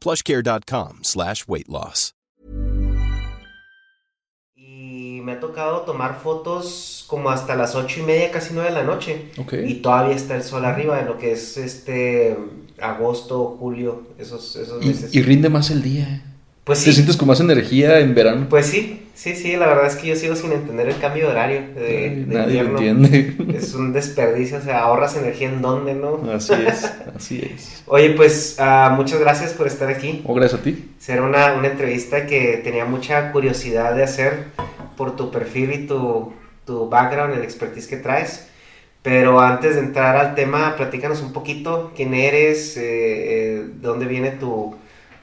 plushcare.com slash weight loss. Y me ha tocado tomar fotos como hasta las ocho y media, casi nueve de la noche. Y todavía está el sol arriba de lo que es este agosto, julio, esos, esos meses. Y, y rinde más el día. Pues Te sí, sientes con más energía en verano. pues sí, sí, sí, la verdad es que yo sigo sin entender el cambio de horario de, Ay, de nadie lo invierno. entiende. Es un desperdicio, o sea, ahorras energía en dónde, ¿no? Así es, así es. Oye, pues ah, muchas gracias por estar aquí. O gracias a ti. Será una, una entrevista que tenía mucha curiosidad de hacer por tu perfil y tu, tu background, el expertise que traes. Pero antes de entrar al tema, platícanos un poquito quién eres, eh, eh, de dónde viene tu,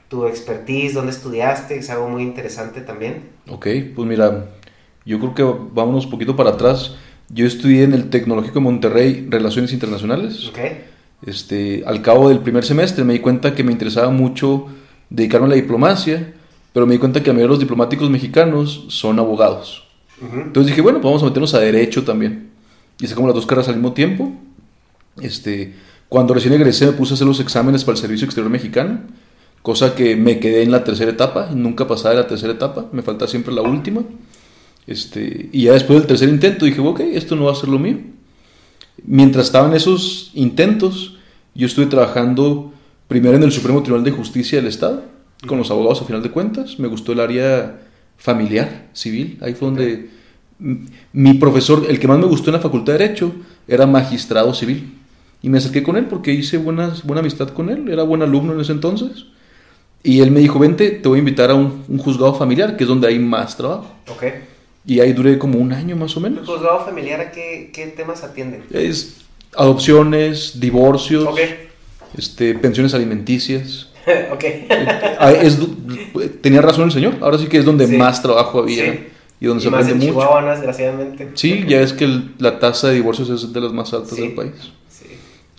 tu expertise, dónde estudiaste, es algo muy interesante también. Ok, pues mira, yo creo que vámonos un poquito para atrás. Yo estudié en el Tecnológico de Monterrey Relaciones Internacionales. ¿Ok? Este, al cabo del primer semestre me di cuenta que me interesaba mucho dedicarme a la diplomacia, pero me di cuenta que la mayoría de los diplomáticos mexicanos son abogados. Ujú. Entonces dije, bueno, pues vamos a meternos a derecho también. Hice como las dos carreras al mismo tiempo. Este, cuando recién egresé me puse a hacer los exámenes para el Servicio Exterior Mexicano, cosa que me quedé en la tercera etapa y nunca pasaba de la tercera etapa, me falta siempre la última. Este, y ya después del tercer intento dije, ok, esto no va a ser lo mío. Mientras estaban esos intentos, yo estuve trabajando primero en el Supremo Tribunal de Justicia del Estado, con los abogados a final de cuentas. Me gustó el área familiar, civil. Ahí fue donde mi profesor, el que más me gustó en la Facultad de Derecho, era magistrado civil. Y me acerqué con él porque hice buenas, buena amistad con él. Era buen alumno en ese entonces. Y él me dijo, vente, te voy a invitar a un, un juzgado familiar, que es donde hay más trabajo. Ok. Y ahí duré como un año más o ¿El menos. juzgado familiar a qué, qué temas atiende? Es adopciones, divorcios, este, pensiones alimenticias. ok. Es du- tenía razón el señor. Ahora sí que es donde Sí. más trabajo había Sí. y donde Y se más aprende en mucho. Chihuahua, desgraciadamente. Sí, ya es que el- la tasa de divorcios es de las más altas Sí. del país. Sí.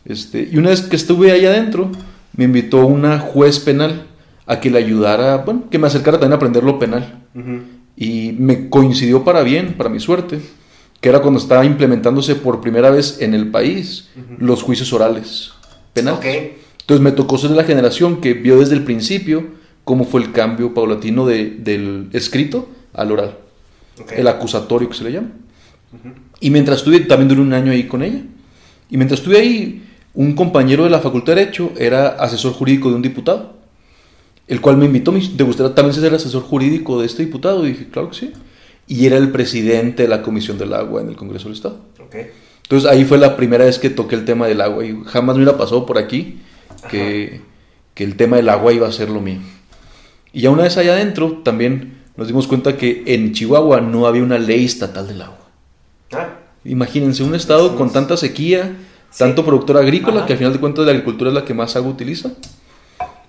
Este, y una vez que estuve ahí adentro, me invitó una juez penal a que le ayudara, bueno, que me acercara también a aprender lo penal. Y me coincidió para bien, para mi suerte, que era cuando estaba implementándose por primera vez en el país los juicios orales penales. Ok. Entonces me tocó ser de la generación que vio desde el principio cómo fue el cambio paulatino de- del escrito al oral, el acusatorio que se le llama. Y mientras estuve, también duré un año ahí con ella. Y mientras estuve ahí, un compañero de la Facultad de Derecho era asesor jurídico de un diputado, el cual me invitó, me dijo, ¿te gustaría también ser asesor jurídico de este diputado? Y dije, claro que sí. Y era el presidente de la Comisión del Agua en el Congreso del Estado. Ok. Entonces ahí fue la primera vez que toqué el tema del agua y jamás me hubiera pasado por aquí que, que el tema del agua iba a ser lo mío. Y ya una vez allá adentro también nos dimos cuenta que en Chihuahua no había una ley estatal del agua. Ah, Imagínense un estado con tanta sequía, tanto productor agrícola, Ajá. que al final de cuentas la agricultura es la que más agua utiliza.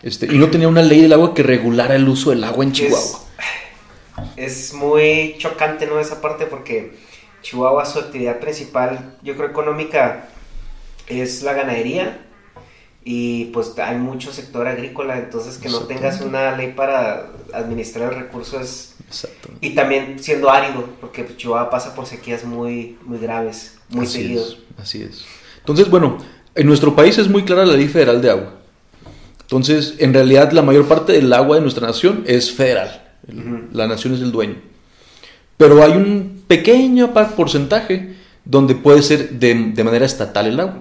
Este, y no tenía una ley del agua que regulara el uso del agua en Chihuahua. es muy chocante, ¿no? Esa parte porque Chihuahua su actividad principal, yo creo económica, es la ganadería y pues hay mucho sector agrícola, entonces que no tengas una ley para administrar el recurso es... Y también siendo árido, porque Chihuahua pasa por sequías muy, muy graves, muy así seguido. Es, así es. Entonces, bueno, en nuestro país es muy clara la ley federal de agua. Entonces, en realidad, la mayor parte del agua de nuestra nación es federal. La nación es el dueño. Pero hay un pequeño porcentaje donde puede ser de, de manera estatal el agua.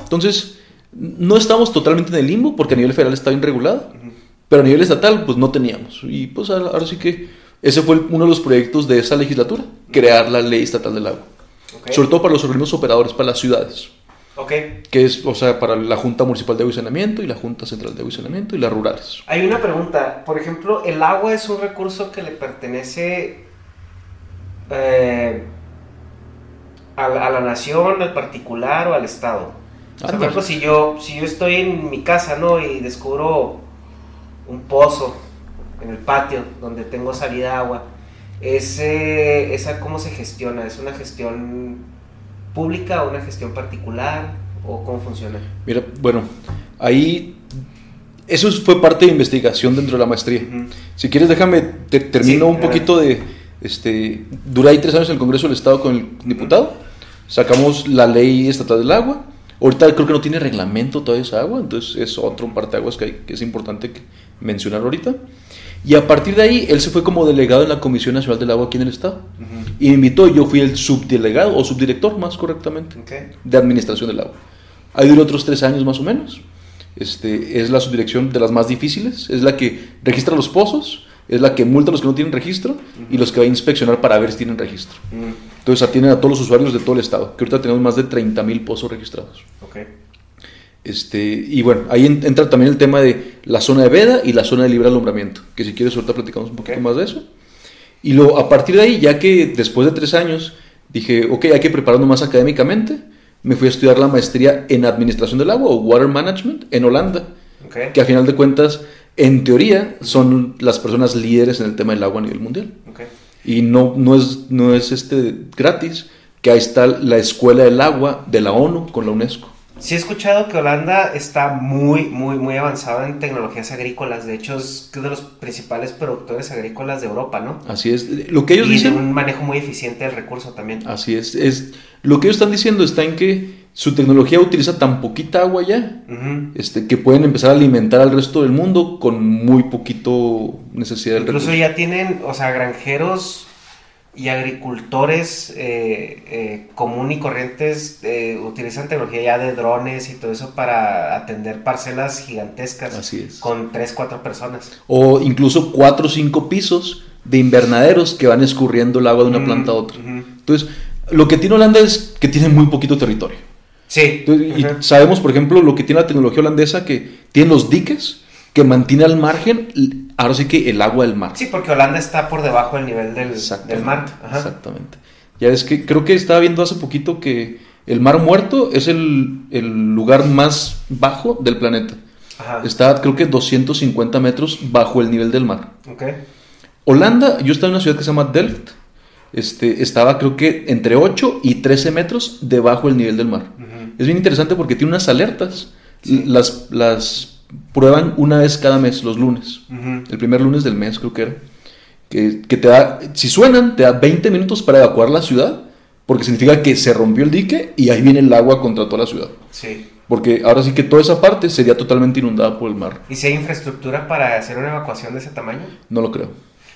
Entonces, no estamos totalmente en el limbo porque a nivel federal está bien regulado, pero a nivel estatal pues no teníamos. Y pues ahora, sí que ese fue uno de los proyectos de esa legislatura, crear la ley estatal del agua. Ok. Sobre todo para los organismos operadores, para las ciudades, Ok. que es, o sea, para la Junta Municipal de Agua y la Junta Central de Agua y las rurales. Hay una pregunta. Por ejemplo, ¿el agua es un recurso que le pertenece eh, a, la, a la nación, al particular o al Estado? O sea, por ejemplo, si yo, si yo estoy en mi casa, ¿no? Y descubro un pozo en el patio donde tengo salida de agua, ese, ¿esa cómo se gestiona? ¿Es una gestión pública o una gestión particular? ¿O cómo funciona? Mira, bueno, ahí eso fue parte de investigación dentro de la maestría. Si quieres, déjame, te, termino Sí, un poquito de, este, duré ahí tres años en el Congreso del Estado con el diputado, sacamos la ley estatal del agua, ahorita creo que no tiene reglamento toda esa agua, entonces es otro parteaguas que, hay- que es importante mencionar ahorita. Y a partir de ahí, él se fue como delegado en la Comisión Nacional del Agua aquí en el Estado. Y me invitó, y yo fui el subdelegado, o subdirector más correctamente, Ok. de Administración del Agua. Ahí duró otros tres años más o menos. Este, es la subdirección de las más difíciles, es la que registra los pozos, es la que multa a los que no tienen registro y los que va a inspeccionar para ver si tienen registro. Entonces atienden a todos los usuarios de todo el estado, que ahorita tenemos más de 30 mil pozos registrados. ok. Este, y bueno, ahí en- entra también el tema de la zona de veda y la zona de libre alumbramiento, que si quieres ahorita platicamos un poquito más de eso. Y luego, a partir de ahí, ya que después de tres años dije, ok, hay que prepararnos más académicamente, me fui a estudiar la maestría en Administración del Agua o Water Management en Holanda, Ok. que a final de cuentas, en teoría, son las personas líderes en el tema del agua a nivel mundial. ok. Y no, no, es, no es este gratis, que ahí está la Escuela del Agua de la ONU con la UNESCO. Sí he escuchado que Holanda está muy, muy, muy avanzada en tecnologías agrícolas. De hecho, es uno de los principales productores agrícolas de Europa, ¿no? Así es. Lo que ellos y dicen... un manejo muy eficiente del recurso también. Así es, es. Lo que ellos están diciendo está en que su tecnología utiliza tan poquita agua ya, este, que pueden empezar a alimentar al resto del mundo con muy poquito necesidad del Incluso recurso. ya tienen, o sea, granjeros y agricultores eh, eh, común y corrientes eh, utilizan tecnología ya de drones y todo eso para atender parcelas gigantescas. Así es. Con 3, 4 personas. O incluso cuatro o cinco pisos de invernaderos que van escurriendo el agua de una Mm, planta a otra. Entonces, lo que tiene Holanda es que tiene muy poquito territorio. Sí. Entonces, y sabemos, por ejemplo, lo que tiene la tecnología holandesa, que tiene los diques que mantiene al margen, ahora sí que el agua del mar. Sí, porque Holanda está por debajo del nivel del, del mar. Ajá. Exactamente. Ya ves que creo que estaba viendo hace poquito que el Mar Muerto es el, el lugar más bajo del planeta. Ajá. Está creo que 250 metros bajo el nivel del mar. Ok. Holanda, yo estaba en una ciudad que se llama Delft. Este, estaba creo que entre 8 y 13 metros debajo del nivel del mar. Es bien interesante porque tiene unas alertas. Sí. Las, las prueban una vez cada mes, los lunes. El primer lunes del mes creo que era. Que, que te da, si suenan, te da 20 minutos para evacuar la ciudad. Porque significa que se rompió el dique y ahí viene el agua contra toda la ciudad. Sí. Porque ahora sí que toda esa parte sería totalmente inundada por el mar. ¿Y si hay infraestructura para hacer una evacuación de ese tamaño? No lo creo.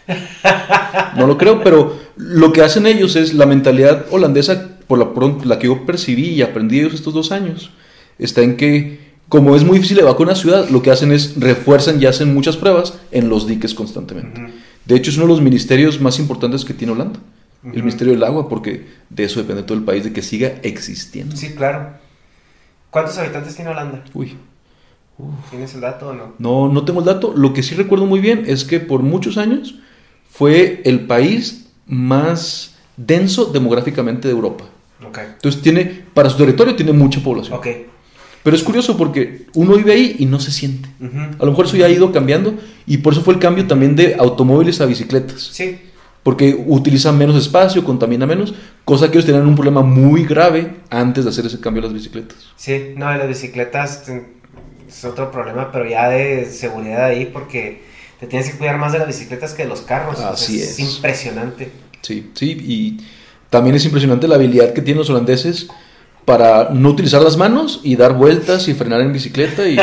No lo creo, pero lo que hacen ellos es la mentalidad holandesa, por la, pron- la que yo percibí y aprendí ellos estos dos años, está en que, como es muy difícil evacuar una ciudad, lo que hacen es refuerzan y hacen muchas pruebas en los diques constantemente. De hecho, es uno de los ministerios más importantes que tiene Holanda, el. Ministerio del Agua, porque de eso depende todo el país, de que siga existiendo. Sí, claro. ¿Cuántos habitantes tiene Holanda? Uy. ¿Tienes el dato o no? No, no tengo el dato. Lo que sí recuerdo muy bien es que por muchos años fue el país más denso demográficamente de Europa. Ok. Entonces tiene, para su territorio tiene mucha población. Ok. Pero es curioso porque uno vive ahí y no se siente. A lo mejor eso ya ha ido cambiando y por eso fue el cambio también de automóviles a bicicletas. Sí. Porque utilizan menos espacio, contamina menos, cosa que ellos tenían un problema muy grave antes de hacer ese cambio a las bicicletas. Sí. No, las bicicletas, es otro problema, pero ya de seguridad ahí porque te tienes que cuidar más de las bicicletas que de los carros. Así es. es. impresionante. Sí, sí, y también es impresionante la habilidad que tienen los holandeses para no utilizar las manos y dar vueltas y frenar en bicicleta. Y,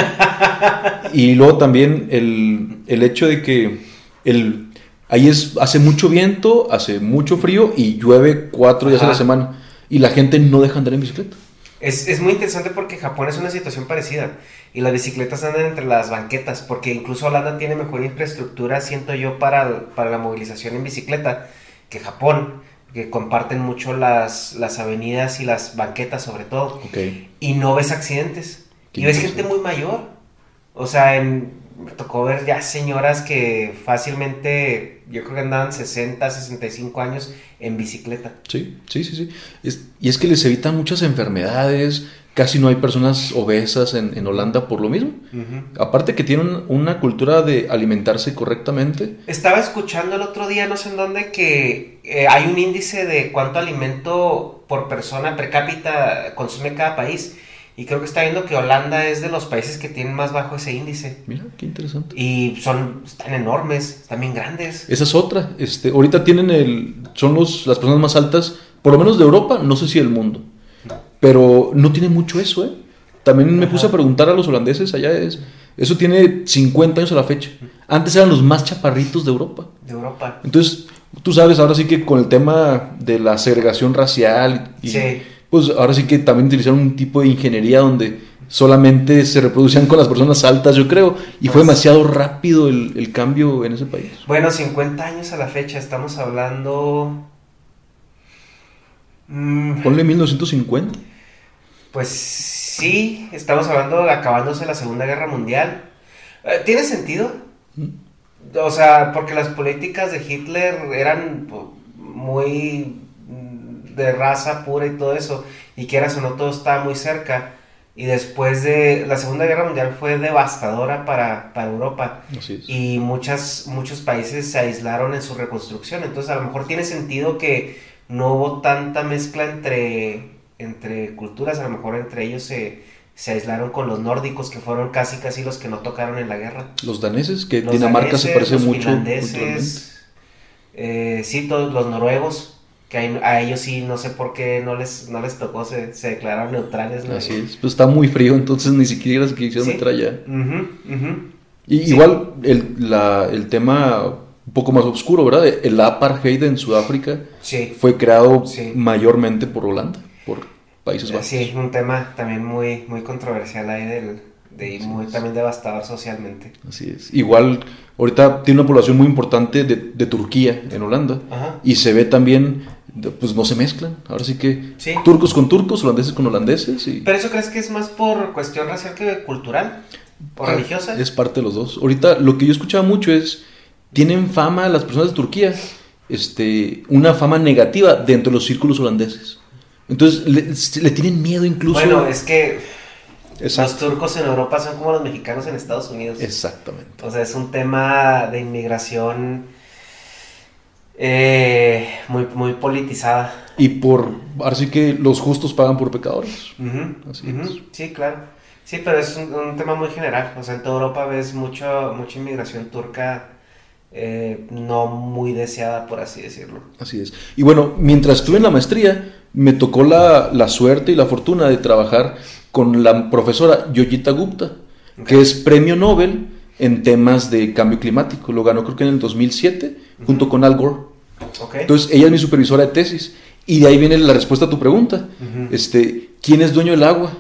y luego también el, el hecho de que el, ahí es, hace mucho viento, hace mucho frío y llueve cuatro días a la semana. Y la gente no deja andar en bicicleta. Es, es muy interesante porque Japón es una situación parecida y las bicicletas andan entre las banquetas porque incluso Holanda tiene mejor infraestructura, siento yo, para, para la movilización en bicicleta que Japón, que comparten mucho las, las avenidas y las banquetas sobre todo Ok. y no ves accidentes. Qué y ves gente muy mayor. O sea, en- me tocó ver ya señoras que fácilmente, yo creo que andaban 60, 65 años en bicicleta. Sí, sí, sí, sí. Es- y es que les evitan muchas enfermedades. Casi no hay personas obesas en, en Holanda por lo mismo. Aparte que tienen una cultura de alimentarse correctamente. Estaba escuchando el otro día, no sé en dónde, que eh, hay un índice de cuánto alimento por persona per cápita consume cada país. Y creo que está viendo que Holanda es de los países que tienen más bajo ese índice. Mira, qué interesante. Y son, están enormes, están bien grandes. Esa es otra. Este, ahorita tienen el, son los, las personas más altas, por lo menos de Europa, no sé si del mundo. Pero no tiene mucho eso, ¿eh? También me puse a preguntar a los holandeses allá, es, eso tiene 50 años a la fecha. Antes eran los más chaparritos de Europa. De Europa. Entonces, tú sabes, ahora sí que con el tema de la segregación racial, y, Sí. pues ahora sí que también utilizaron un tipo de ingeniería donde solamente se reproducían con las personas altas, yo creo, y fue Pues- demasiado rápido el, el cambio en ese país. Bueno, 50 años a la fecha, estamos hablando... mm, Ponle 1950. Pues sí, estamos hablando de acabándose la Segunda Guerra Mundial. Eh, ¿Tiene sentido? O sea, porque las políticas de Hitler eran muy mm, de raza pura y todo eso, y quieras o no, todo estaba muy cerca. Y después de la Segunda Guerra Mundial fue devastadora para, para Europa. Así es. Y muchas, muchos países se aislaron en su reconstrucción. Entonces a lo mejor tiene sentido que no hubo tanta mezcla entre, entre culturas. A lo mejor entre ellos se, se aislaron con los nórdicos, que fueron casi casi los que no tocaron en la guerra. Los daneses, que Los Dinamarca se parece los mucho. finlandeses, eh, sí, todos los noruegos. Que a, a ellos sí, no sé por qué no les, no les tocó, se, se declararon neutrales. ¿no? Así es. Pues está muy frío, entonces ni siquiera se quisieron meter allá. Y Sí. igual el, la- el tema un poco más oscuro, ¿verdad? El apartheid en Sudáfrica Sí. fue creado Sí. mayormente por Holanda, por Países Bajos. Sí, un tema también muy, muy controversial ahí del, de, muy también devastador socialmente. Así es. Igual, ahorita tiene una población muy importante de, de Turquía en Holanda. Ajá. Y se ve también, pues no se mezclan. Ahora sí que Sí. turcos con turcos, holandeses con holandeses. Y ¿Pero eso crees que es más por cuestión racial que cultural? ¿O religiosa? Ah, Es parte de los dos. Ahorita lo que yo escuchaba mucho es, tienen fama las personas de Turquía, este, una fama negativa dentro de los círculos holandeses. Entonces le, le tienen miedo incluso. Bueno, es que Exacto. los turcos en Europa son como los mexicanos en Estados Unidos. Exactamente. O sea, es un tema de inmigración eh, muy, muy politizada. Y por, ahora sí que los justos pagan por pecadores. Así es. Sí, claro. Sí, pero es un, un tema muy general. O sea, en toda Europa ves mucho, mucha inmigración turca eh, no muy deseada, por así decirlo. Así es. Y bueno, mientras estuve en la maestría, me tocó la, la suerte y la fortuna de trabajar con la profesora Yoyita Gupta, que es premio Nobel en temas de cambio climático. Lo ganó creo que en el 2007, junto con Al Gore. Entonces, ella es mi supervisora de tesis. Y de ahí viene la respuesta a tu pregunta. este, ¿Quién es dueño del agua?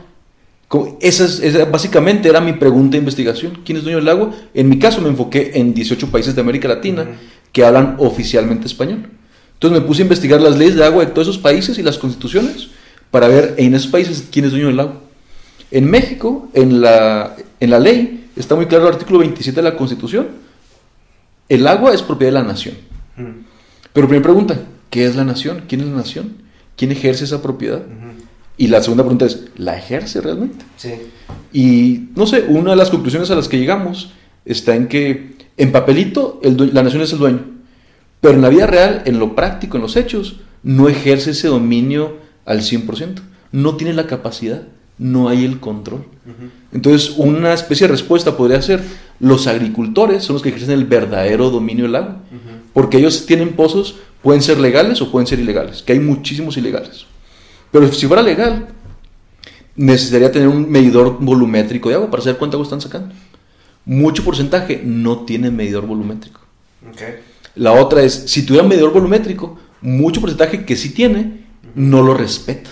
Esa, es- esa básicamente era mi pregunta de investigación. ¿Quién es dueño del agua? En mi caso me enfoqué en 18 países de América Latina que hablan oficialmente español. Entonces me puse a investigar las leyes de agua de todos esos países y las constituciones para ver en esos países quién es dueño del agua. En México, en la, en la ley, está muy claro el artículo 27 de la Constitución. El agua es propiedad de la nación. Pero primera pregunta, ¿qué es la nación? ¿Quién es la nación? ¿Quién ejerce esa propiedad? Y la segunda pregunta es, ¿la ejerce realmente? Sí. Y no sé, una de las conclusiones a las que llegamos está en que en papelito el la nación es el dueño, pero en la vida real, en lo práctico, en los hechos, no ejerce ese dominio al 100%, no tiene la capacidad no hay el control. Entonces, una especie de respuesta podría ser, los agricultores son los que ejercen el verdadero dominio del agua, porque ellos tienen pozos, pueden ser legales o pueden ser ilegales, que hay muchísimos ilegales. Pero si fuera legal, necesitaría tener un medidor volumétrico de agua para saber cuánta agua están sacando. Mucho porcentaje no tiene medidor volumétrico. Okay. La otra es, si tuviera un medidor volumétrico, mucho porcentaje que sí tiene, no lo respeta.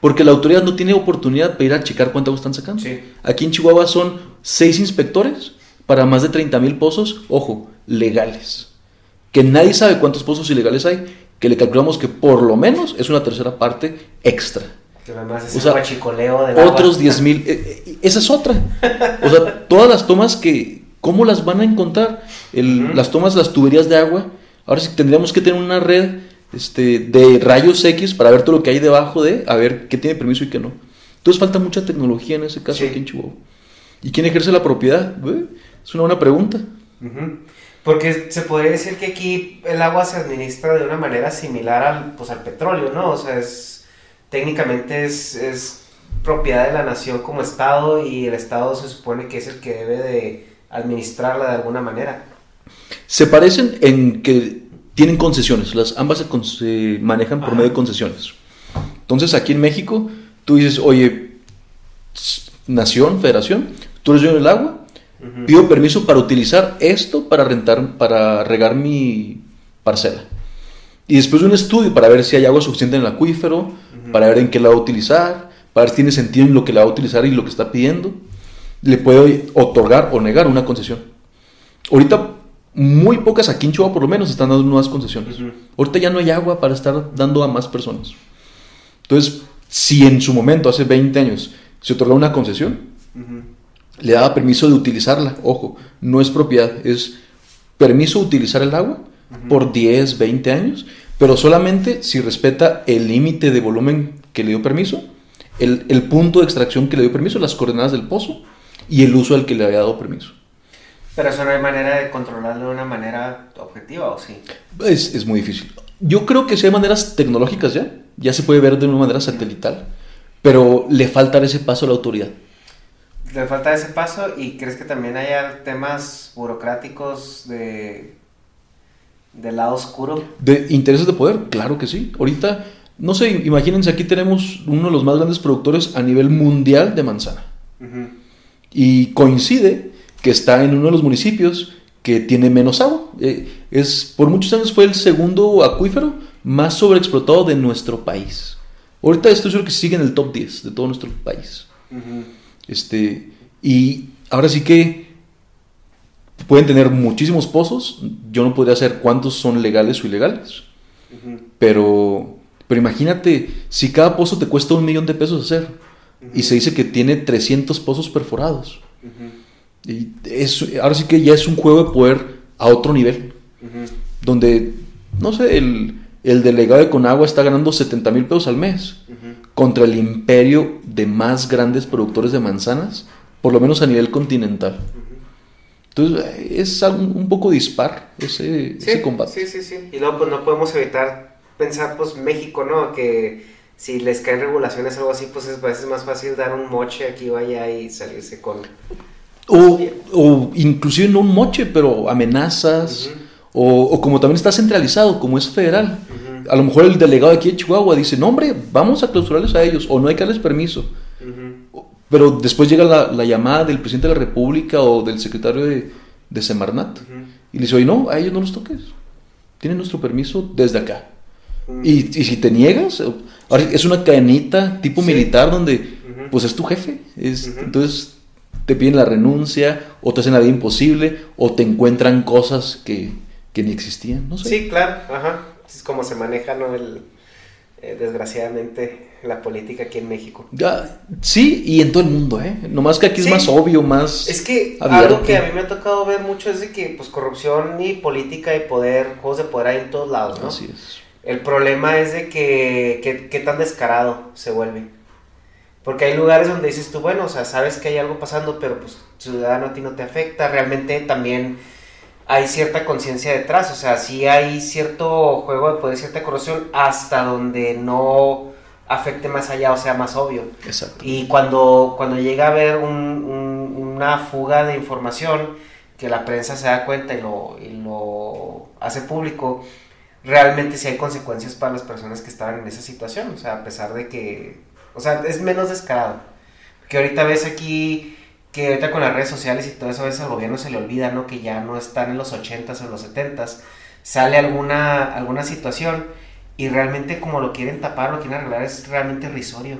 Porque la autoridad no tiene oportunidad para ir a checar cuánta agua están sacando. Sí. Aquí en Chihuahua son seis inspectores para más de 30 mil pozos, ojo, legales. Que nadie sabe cuántos pozos ilegales hay, que le calculamos que por lo menos es una tercera parte extra. Que además es O sea, del Otros agua. 10 mil. eh, eh, esa es otra. O sea, todas las tomas que. ¿Cómo las van a encontrar? El- Las tomas, las tuberías de agua. Ahora sí tendríamos que tener una red este, de rayos X para ver todo lo que hay debajo de, a ver qué tiene permiso y qué no. Entonces falta mucha tecnología en ese caso Sí. aquí en Chihuahua. ¿Y quién ejerce la propiedad? Eh, Es una buena pregunta. Ujú. Porque se podría decir que aquí el agua se administra de una manera similar al, pues, al petróleo, ¿no? O sea, es técnicamente es, es propiedad de la nación como Estado y el Estado se supone que es el que debe de administrarla de alguna manera. Se parecen en que tienen concesiones, las ambas se, con- se manejan por Ajá. medio de concesiones. Entonces aquí en México tú dices, oye, nación, federación, tú eres dueño del agua, pido permiso para utilizar esto para rentar, para regar mi parcela. Y después de un estudio para ver si hay agua suficiente en el acuífero, para ver en qué la va a utilizar, para ver si tiene sentido en lo que la va a utilizar y lo que está pidiendo, le puedo otorgar o negar una concesión. Ahorita muy pocas aquí en Chihuahua por lo menos están dando nuevas concesiones. Ahorita ya no hay agua para estar dando a más personas. Entonces, si en su momento, hace 20 años, se otorgaba una concesión, le daba permiso de utilizarla. Ojo, no es propiedad, es permiso de utilizar el agua por 10, 20 años, pero solamente si respeta el límite de volumen que le dio permiso, el, el punto de extracción que le dio permiso, las coordenadas del pozo y el uso al que le había dado permiso. Pero eso no hay manera de controlarlo de una manera objetiva, ¿o sí? Es, es muy difícil. Yo creo que sí hay maneras tecnológicas ya, ya se puede ver de una manera satelital, pero le falta ese paso a la autoridad. Le falta ese paso y crees que también haya temas burocráticos de del lado oscuro. ¿De intereses de poder? Claro que sí. Ahorita, no sé, imagínense, aquí tenemos uno de los más grandes productores a nivel mundial de manzana. Y coincide que está en uno de los municipios que tiene menos agua. Eh, es, por muchos años fue el segundo acuífero más sobreexplotado de nuestro país. Ahorita estoy seguro que sigue en el top 10 de todo nuestro país. Este, y ahora sí que pueden tener muchísimos pozos. Yo no podría saber cuántos son legales o ilegales. Pero, pero imagínate, si cada pozo te cuesta un millón de pesos hacer y se dice que tiene 300 pozos perforados. Y es, ahora sí que ya es un juego de poder a otro nivel. Donde, no sé, el, el delegado de Conagua está ganando 70 mil pesos al mes contra el imperio de más grandes productores de manzanas, por lo menos a nivel continental. Entonces, es algo un poco dispar ese, ese combate. Sí, sí, sí. Y luego pues no podemos evitar pensar pues México, ¿no? Que si les caen regulaciones o algo así, pues es a veces más fácil dar un moche aquí o allá y salirse con... O, o inclusive no un moche, pero amenazas. o, o como también está centralizado, como es federal. A lo mejor el delegado de aquí de Chihuahua dice, no hombre, vamos a clausurarles a ellos, o no hay que darles permiso. Pero después llega la, la llamada del presidente de la República o del secretario de, de Semarnat. Y le dice, oye, no, a ellos no los toques. Tienen nuestro permiso desde acá. y, y si te niegas, ahora es una cadenita tipo militar donde, pues es tu jefe. Es, Entonces te piden la renuncia, o te hacen la vida imposible, o te encuentran cosas que, que ni existían. No sé. Sí, claro, ajá. Es como se maneja, ¿no? El, eh, desgraciadamente, la política aquí en México. Ya, sí, y en todo el mundo, ¿eh? Nomás que aquí Sí. es más obvio, más. Es que abierto. algo que a mí me ha tocado ver mucho es de que, pues, corrupción y política y poder, juegos de poder hay en todos lados, ¿no? Así es. El problema es de que, que, qué tan descarado se vuelve. Porque hay lugares donde dices tú, bueno, o sea, sabes que hay algo pasando, pero pues ciudadano a ti no te afecta. Realmente también hay cierta conciencia detrás. O sea, sí hay cierto juego de poder, cierta corrupción, hasta donde no afecte más allá o sea más obvio. Exacto. Y cuando, cuando llega a haber un, un- una fuga de información, que la prensa se da cuenta y lo, y lo hace público, realmente sí hay consecuencias para las personas que estaban en esa situación. O sea, a pesar de que, o sea, es menos descarado. Que ahorita ves aquí, que ahorita con las redes sociales y todo eso, a veces al gobierno se le olvida, ¿no? Que ya no están en los 80s o en los 70s. Sale alguna, alguna situación y realmente como lo quieren tapar, lo quieren arreglar, es realmente risorio.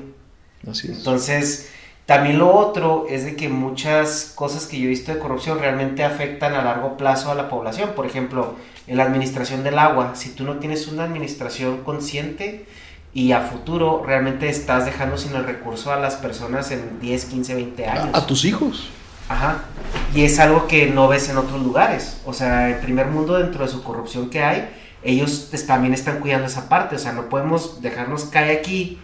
Así es. Entonces, también lo otro es de que muchas cosas que yo he visto de corrupción realmente afectan a largo plazo a la población. Por ejemplo, en la administración del agua, si tú no tienes una administración consciente y a futuro, realmente estás dejando sin el recurso a las personas en 10, 15, 20 años. a, tus hijos. Ajá. Y es algo que no ves en otros lugares. O sea, el primer mundo dentro de su corrupción que hay, ellos también están cuidando esa parte. O sea, no podemos dejarnos caer aquí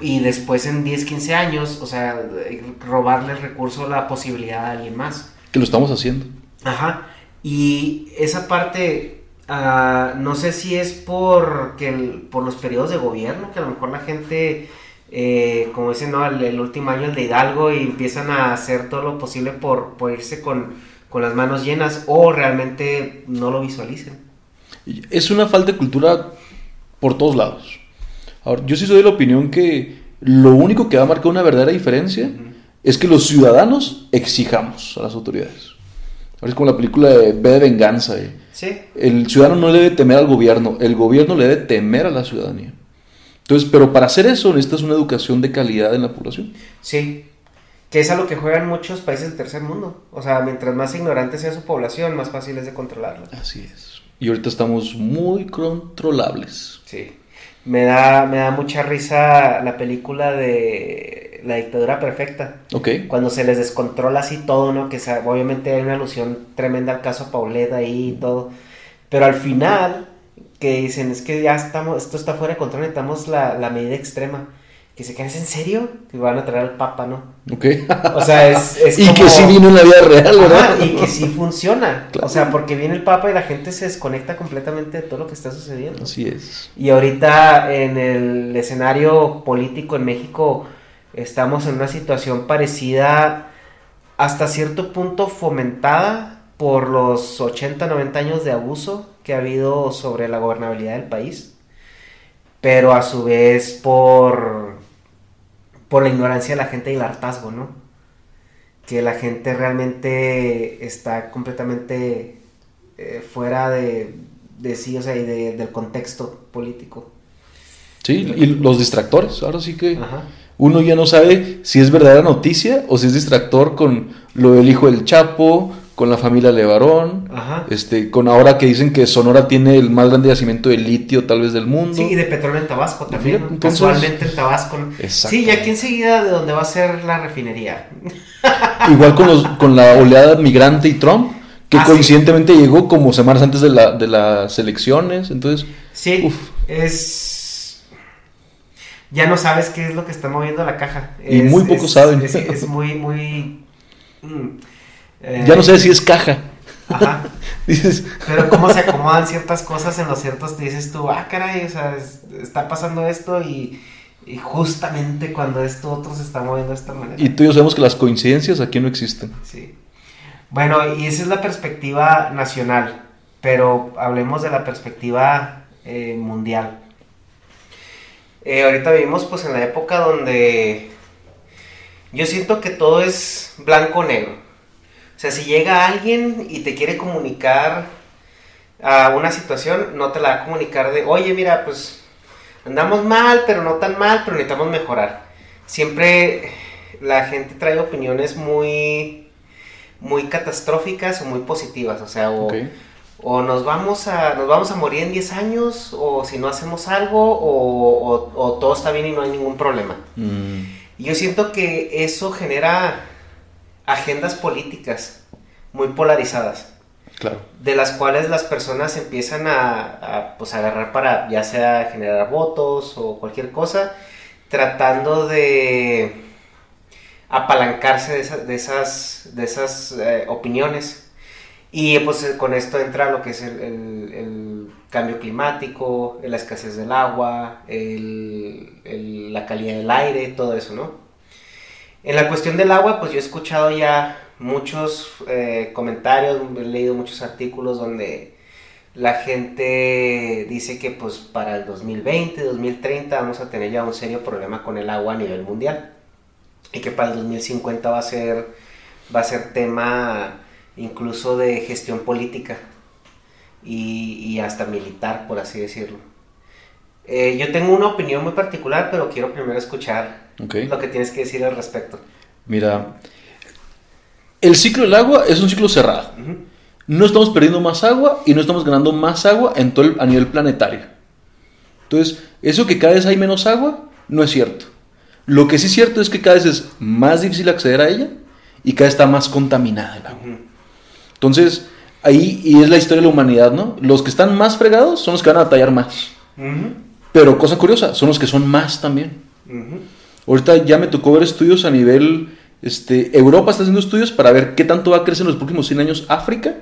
y después en 10, 15 años, o sea, robarle el recurso, la posibilidad a alguien más. Que lo estamos haciendo. Ajá. Y esa parte, ah, no sé si es por, que el- por los periodos de gobierno, que a lo mejor la gente, eh, como dicen, ¿no? El, el último año el de Hidalgo y empiezan a hacer todo lo posible por, por irse con, con las manos llenas o realmente no lo visualicen. Es una falta de cultura por todos lados. Ahora, yo sí soy de la opinión que lo único que va a marcar una verdadera diferencia es que los ciudadanos exijamos a las autoridades. Ahora es como la película de B de Venganza. eh. Sí. El ciudadano no le debe temer al gobierno, el gobierno le debe temer a la ciudadanía. Entonces, pero para hacer eso necesitas una educación de calidad en la población. Sí. Que es a lo que juegan muchos países del tercer mundo. O sea, mientras más ignorante sea su población, más fácil es de controlarla. Así es. Y ahorita estamos muy controlables. Sí. Me da, me da mucha risa la película de La dictadura perfecta. Ok. Cuando se les descontrola así todo, ¿no? Que se- obviamente hay una alusión tremenda al caso Paulette ahí y todo. Pero al final, que dicen, es que ya estamos, esto está fuera de control, necesitamos la, la medida extrema. Que se ¿es en serio? Que van a traer al Papa, ¿no? Ok. O sea, es, es y como- que sí vino en la vida real, ¿verdad? Ajá, y que sí funciona. Claro. O sea, porque viene el Papa y la gente se desconecta completamente de todo lo que está sucediendo. Así es. Y ahorita en el escenario político en México estamos en una situación parecida hasta cierto punto fomentada por los 80, 90 años de abuso que ha habido sobre la gobernabilidad del país, pero a su vez por, por la ignorancia de la gente y el hartazgo, ¿no? Que la gente realmente está completamente eh, fuera de, de sí, o sea, y de- del contexto político. Sí, y los distractores. Ahora sí que Ajá. Uno ya no sabe si es verdadera noticia o si es distractor con lo del hijo del Chapo, con la familia Levarón, Ajá. este, con ahora que dicen que Sonora tiene el más grande yacimiento de litio tal vez del mundo. Sí, y de petróleo en Tabasco también. ¿no? Casualmente en Tabasco. Exacto. Sí, y aquí enseguida de donde va a ser la refinería. Igual con, los, con la oleada migrante y Trump, que Ah, sí. coincidentemente llegó como semanas antes de, la, de las elecciones. Entonces, Sí, Uf. es. Ya no sabes qué es lo que está moviendo la caja. Y Es- muy pocos es- saben. Es, es muy, muy. mm, eh, ya no sé si es caja. Ajá. Dices, Pero cómo se acomodan ciertas cosas en los ciertos, te dices tú, ah, caray, o sea, es- está pasando esto y, y justamente cuando esto otro se está moviendo de esta manera. y tú y yo sabemos que las coincidencias aquí no existen. Sí. Bueno, y esa es la perspectiva nacional, pero hablemos de la perspectiva eh, mundial. Eh, ahorita vivimos pues en la época donde yo siento que todo es blanco-negro. O sea, si llega alguien y te quiere comunicar a una situación, no te la va a comunicar de, oye, mira, pues andamos mal, pero no tan mal, pero necesitamos mejorar. Siempre la gente trae opiniones muy, muy catastróficas o muy positivas, o sea, o. o nos vamos a nos vamos a morir en 10 años, o si no hacemos algo, o, o- o todo está bien y no hay ningún problema. Mm, Y Yo siento que eso genera agendas políticas muy polarizadas claro. de las cuales las personas empiezan a, a, pues, agarrar para ya sea generar votos o cualquier cosa, tratando de apalancarse de, esa- de esas, de esas eh, opiniones. Y pues con esto entra lo que es el, cambio climático, la escasez del agua, la calidad del aire, todo eso, ¿no? En la cuestión del agua, pues yo he escuchado ya muchos eh, comentarios, he leído muchos artículos donde la gente dice que pues para el 2020, 2030 vamos a tener ya un serio problema con el agua a nivel mundial y que para el 2050 va a ser va a ser tema incluso de gestión política y, y hasta militar, por así decirlo. Eh, yo tengo una opinión muy particular, pero quiero primero escuchar lo que tienes que decir al respecto. Mira, el ciclo del agua es un ciclo cerrado. No estamos perdiendo más agua y no estamos ganando más agua en todo el- a nivel planetario. Entonces, eso que cada vez hay menos agua no es cierto. Lo que sí es cierto es que cada vez es más difícil acceder a ella y cada vez está más contaminada el agua. Entonces, ahí y es la historia de la humanidad, ¿no? Los que están más fregados son los que van a batallar más. Pero cosa curiosa, son los que son más también. Ahorita ya me tocó ver estudios a nivel, este, Europa está haciendo estudios para ver qué tanto va a crecer en los próximos 100 años África,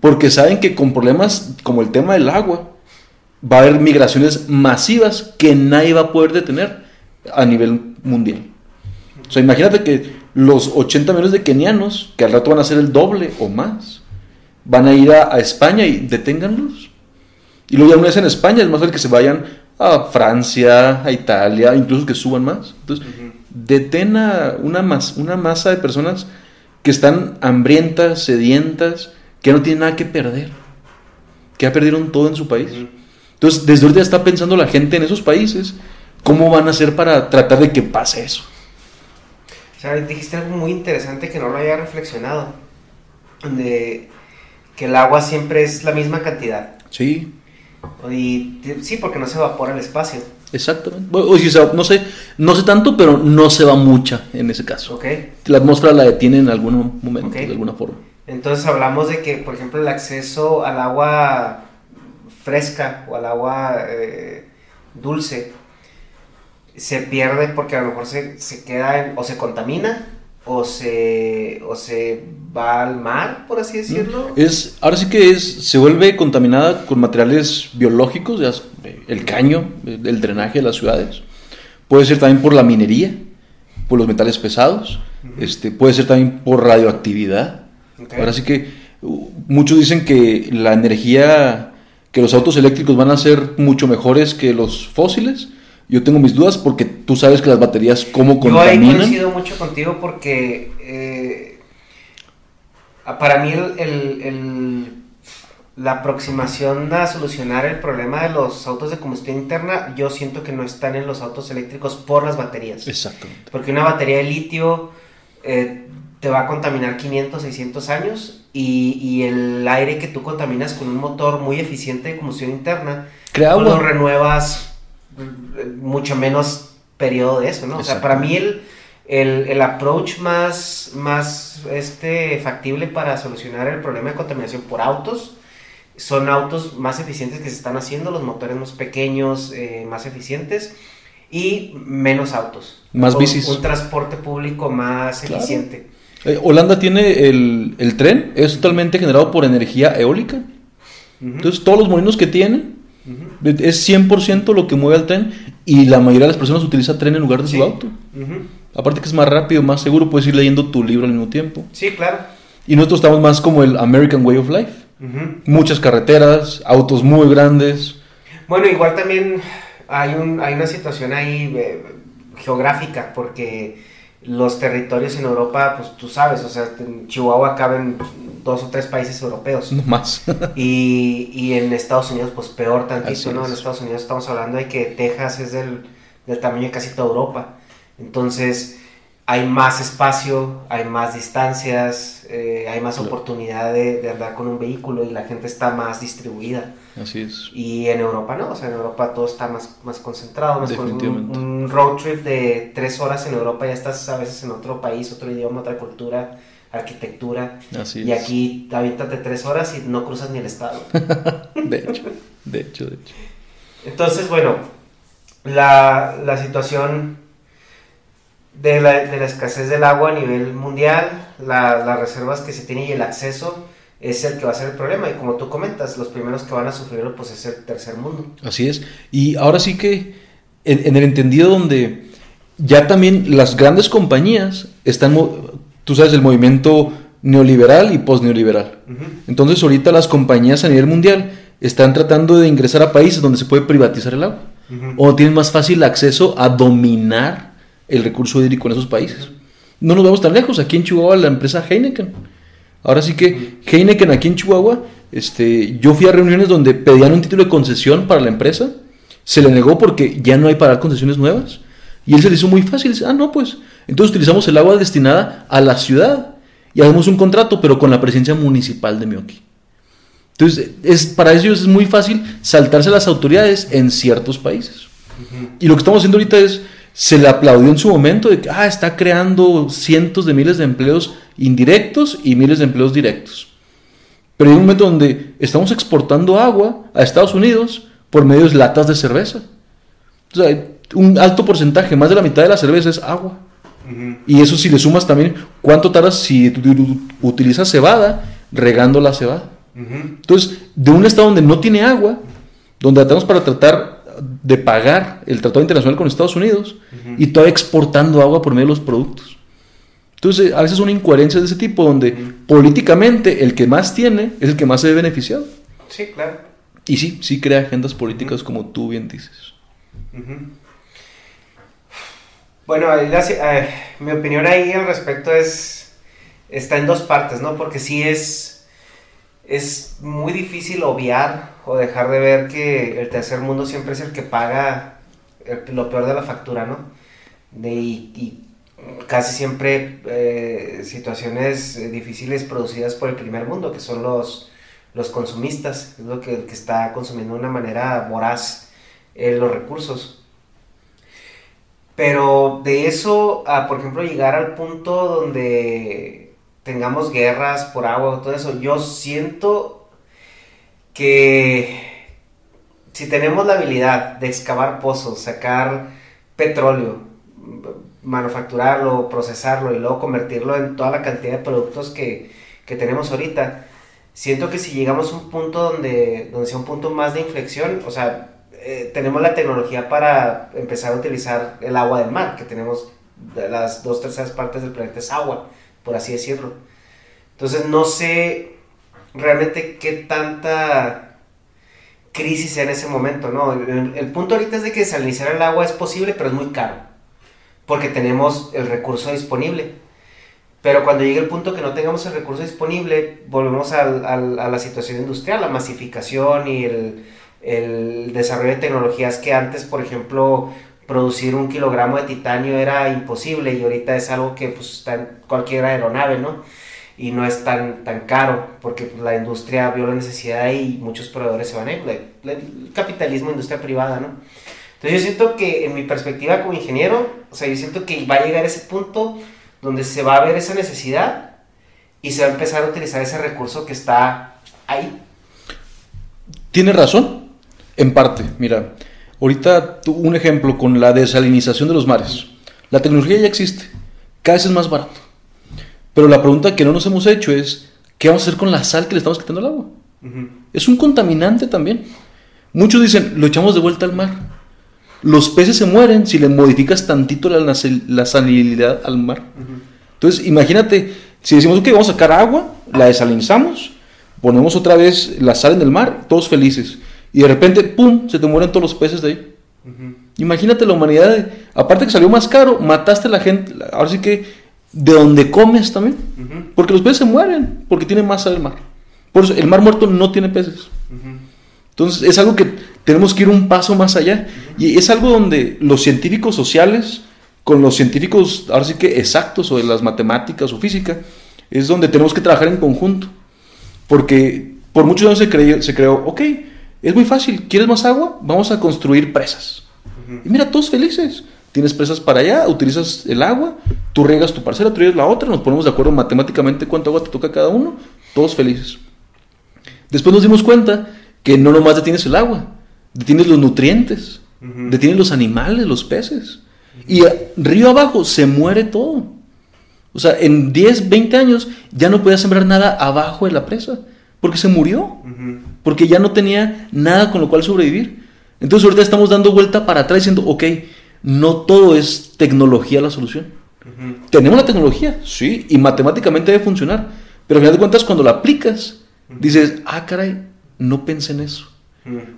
porque saben que con problemas como el tema del agua, va a haber migraciones masivas que nadie va a poder detener a nivel mundial. O sea, imagínate que los 80 millones de kenianos, que al rato van a ser el doble o más, van a ir a, a España y deténganlos. Y luego ya una vez en España es más fácil que se vayan a Francia, a Italia, incluso que suban más. Entonces, detén a una, mas- una masa de personas que están hambrientas, sedientas, que no tienen nada que perder, que ya perdieron todo en su país. Entonces, desde ahorita está pensando la gente en esos países, ¿cómo van a hacer para tratar de que pase eso? Sea, dijiste algo muy interesante que no lo había reflexionado. De que el agua siempre es la misma cantidad. Sí, Y sí, porque no se evapora el espacio. exactamente. Bueno, o sea, no sé, no sé tanto, pero no se va mucha en ese caso. ¿Ok? La atmósfera la detiene en algún momento, de alguna forma. Entonces hablamos de que, por ejemplo, el acceso al agua fresca o al agua eh, dulce se pierde porque a lo mejor se, se queda en- o se contamina o se, o se va al mar, por así decirlo. Es, ahora sí que es, se vuelve contaminada con materiales biológicos, ya el caño, el drenaje de las ciudades. Puede ser también por la minería, por los metales pesados, este, puede ser también por radioactividad. Ok. Ahora sí que uh, muchos dicen que la energía, que los autos eléctricos van a ser mucho mejores que los fósiles. Yo tengo mis dudas porque tú sabes que las baterías cómo Yo ahí contaminan. coincido mucho contigo porque eh, para mí el, el- el- la aproximación a solucionar el problema de los autos de combustión interna, yo siento que no están en los autos eléctricos por las baterías. Exactamente. Porque una batería de litio eh, te va a contaminar 500, 600 años y, y el aire que tú contaminas con un motor muy eficiente de combustión interna, Crea tú lo renuevas mucho menos periodo de eso, ¿no? O sea, para mí el, el, el approach más, más este, factible para solucionar el problema de contaminación por autos son autos más eficientes que se están haciendo, los motores más pequeños, eh, más eficientes y menos autos. Más bicis. Un transporte público más Claro. eficiente. Eh, Holanda tiene el, el tren, es totalmente generado por energía eólica. Entonces todos los molinos que tienen es 100% lo que mueve al tren y la mayoría de las personas utiliza tren en lugar de Sí. su auto. Aparte que es más rápido, más seguro, puedes ir leyendo tu libro al mismo tiempo. Sí, claro. Y nosotros estamos más como el American Way of Life. Muchas carreteras, autos muy grandes. Bueno, igual también hay, un, hay una situación ahí eh, geográfica, porque los territorios en Europa, pues tú sabes, o sea, en Chihuahua caben dos o tres países europeos. No más. Y, y en Estados Unidos, pues peor tantito, ¿no? En Estados Unidos estamos hablando de que Texas es del, del tamaño de casi toda Europa. Entonces, hay más espacio, hay más distancias, eh, hay más oportunidad de, de andar con un vehículo y la gente está más distribuida. Así es. Y en Europa no, o sea, en Europa todo está más, más concentrado, más con un, road trip de tres horas en Europa, ya estás a veces en otro país, otro idioma, otra cultura, arquitectura. Así y es. aquí aviéntate tres horas y no cruzas ni el estado. De hecho, de hecho, de hecho. Entonces, bueno, la, la situación de la, de la escasez del agua a nivel mundial, la- las reservas que se tienen y el acceso es el que va a ser el problema. Y como tú comentas, los primeros que van a sufrirlo pues es el tercer mundo. Así es. Y ahora sí que en, en el entendido donde ya también las grandes compañías están, tú sabes, el movimiento neoliberal y postneoliberal. Entonces ahorita las compañías a nivel mundial están tratando de ingresar a países donde se puede privatizar el agua. O tienen más fácil acceso a dominar el recurso hídrico en esos países. No nos vamos tan lejos. Aquí en Chihuahua la empresa Heineken. Ahora sí que Heineken aquí en Chihuahua, este, yo fui a reuniones donde pedían un título de concesión para la empresa. Se le negó porque ya no hay para dar concesiones nuevas. Y él se le hizo muy fácil. Dice, ah, no, pues. Entonces utilizamos el agua destinada a la ciudad. Y hacemos un contrato, pero con la presencia municipal de Mioki. Entonces, es, para ellos es muy fácil saltarse las autoridades en ciertos países. Y lo que estamos haciendo ahorita es, se le aplaudió en su momento de que, ah, está creando cientos de miles de empleos indirectos y miles de empleos directos. Pero hay un momento donde estamos exportando agua a Estados Unidos por medio de latas de cerveza. O sea, un alto porcentaje, más de la mitad de la cerveza es agua. Y eso si le sumas también cuánto tardas si utilizas cebada regando la cebada. Entonces, de un estado donde no tiene agua, donde estamos para tratar de pagar el tratado internacional con Estados Unidos y todavía exportando agua por medio de los productos. Entonces, a veces una incoherencia de ese tipo donde políticamente el que más tiene es el que más se ve beneficiado. Sí, claro. Y sí, sí crea agendas políticas como tú bien dices. Bueno, la- eh, mi opinión ahí al respecto es, está en dos partes, ¿no? Porque sí es, es muy difícil obviar o dejar de ver que el tercer mundo siempre es el que paga lo peor de la factura, ¿no? Y, casi siempre eh, situaciones eh, difíciles producidas por el primer mundo, que son los, los consumistas, es lo que, está consumiendo de una manera voraz eh, los recursos. Pero de eso a, por ejemplo, llegar al punto donde tengamos guerras por agua todo eso, yo siento que si tenemos la habilidad de excavar pozos, sacar petróleo, manufacturarlo, procesarlo y luego convertirlo en toda la cantidad de productos que, que tenemos ahorita, siento que si llegamos a un punto donde, donde sea un punto más de inflexión, o sea, eh, tenemos la tecnología para empezar a utilizar el agua del mar, que tenemos las dos terceras partes del planeta es agua, por así decirlo. Entonces no sé realmente qué tanta crisis en ese momento, ¿no? El, punto ahorita es de que desalinizar el agua es posible, pero es muy caro, porque tenemos el recurso disponible. Pero cuando llegue el punto que no tengamos el recurso disponible, volvemos a la situación industrial, la masificación y el, el desarrollo de tecnologías que antes, por ejemplo, producir un kilogramo de titanio era imposible y ahorita es algo que pues, está en cualquier aeronave, ¿no? Y no es tan, tan caro porque pues, la industria vio la necesidad y muchos proveedores se van a ir. La- El capitalismo, industria privada, ¿no? Entonces yo siento que en mi perspectiva como ingeniero, o sea, yo siento que va a llegar ese punto donde se va a ver esa necesidad y se va a empezar a utilizar ese recurso que está ahí. Tiene razón, en parte. Mira, ahorita un ejemplo con la desalinización de los mares. La tecnología ya existe, cada vez es más barato. Pero la pregunta que no nos hemos hecho es, ¿qué vamos a hacer con la sal que le estamos quitando al agua? Es un contaminante también. Muchos dicen, lo echamos de vuelta al mar. Los peces se mueren si le modificas tantito la, la salinidad al mar. Entonces, imagínate, si decimos, ok, vamos a sacar agua, la desalinizamos, ponemos otra vez la sal en el mar, todos felices. Y de repente, ¡pum!, se te mueren todos los peces de ahí. Imagínate la humanidad, aparte que salió más caro, mataste a la gente, ahora sí que de donde comes también. Porque los peces se mueren, porque tienen más sal el mar. Por eso, el mar muerto no tiene peces. Entonces, es algo que tenemos que ir un paso más allá. Y es algo donde los científicos sociales, con los científicos, ahora sí que exactos, o de las matemáticas o física, es donde tenemos que trabajar en conjunto. Porque por muchos años se, creyó- se creó, ok, es muy fácil, ¿quieres más agua? Vamos a construir presas. Y mira, todos felices. Tienes presas para allá, utilizas el agua, tú riegas tu parcela, tú riegas la otra, nos ponemos de acuerdo matemáticamente cuánto agua te toca cada uno, todos felices. Después nos dimos cuenta que no nomás detienes el agua, detienes los nutrientes, detienes los animales, los peces. Y río abajo se muere todo. O sea, en 10, 20 años ya no puedes sembrar nada abajo de la presa, Porque se murió. Porque ya no tenía nada con lo cual sobrevivir. Entonces ahorita estamos dando vuelta para atrás diciendo, ok, no todo es tecnología la solución. Tenemos la tecnología, sí, y matemáticamente debe funcionar. Pero al final de cuentas, cuando la aplicas, dices, ah, caray, no pensé en eso.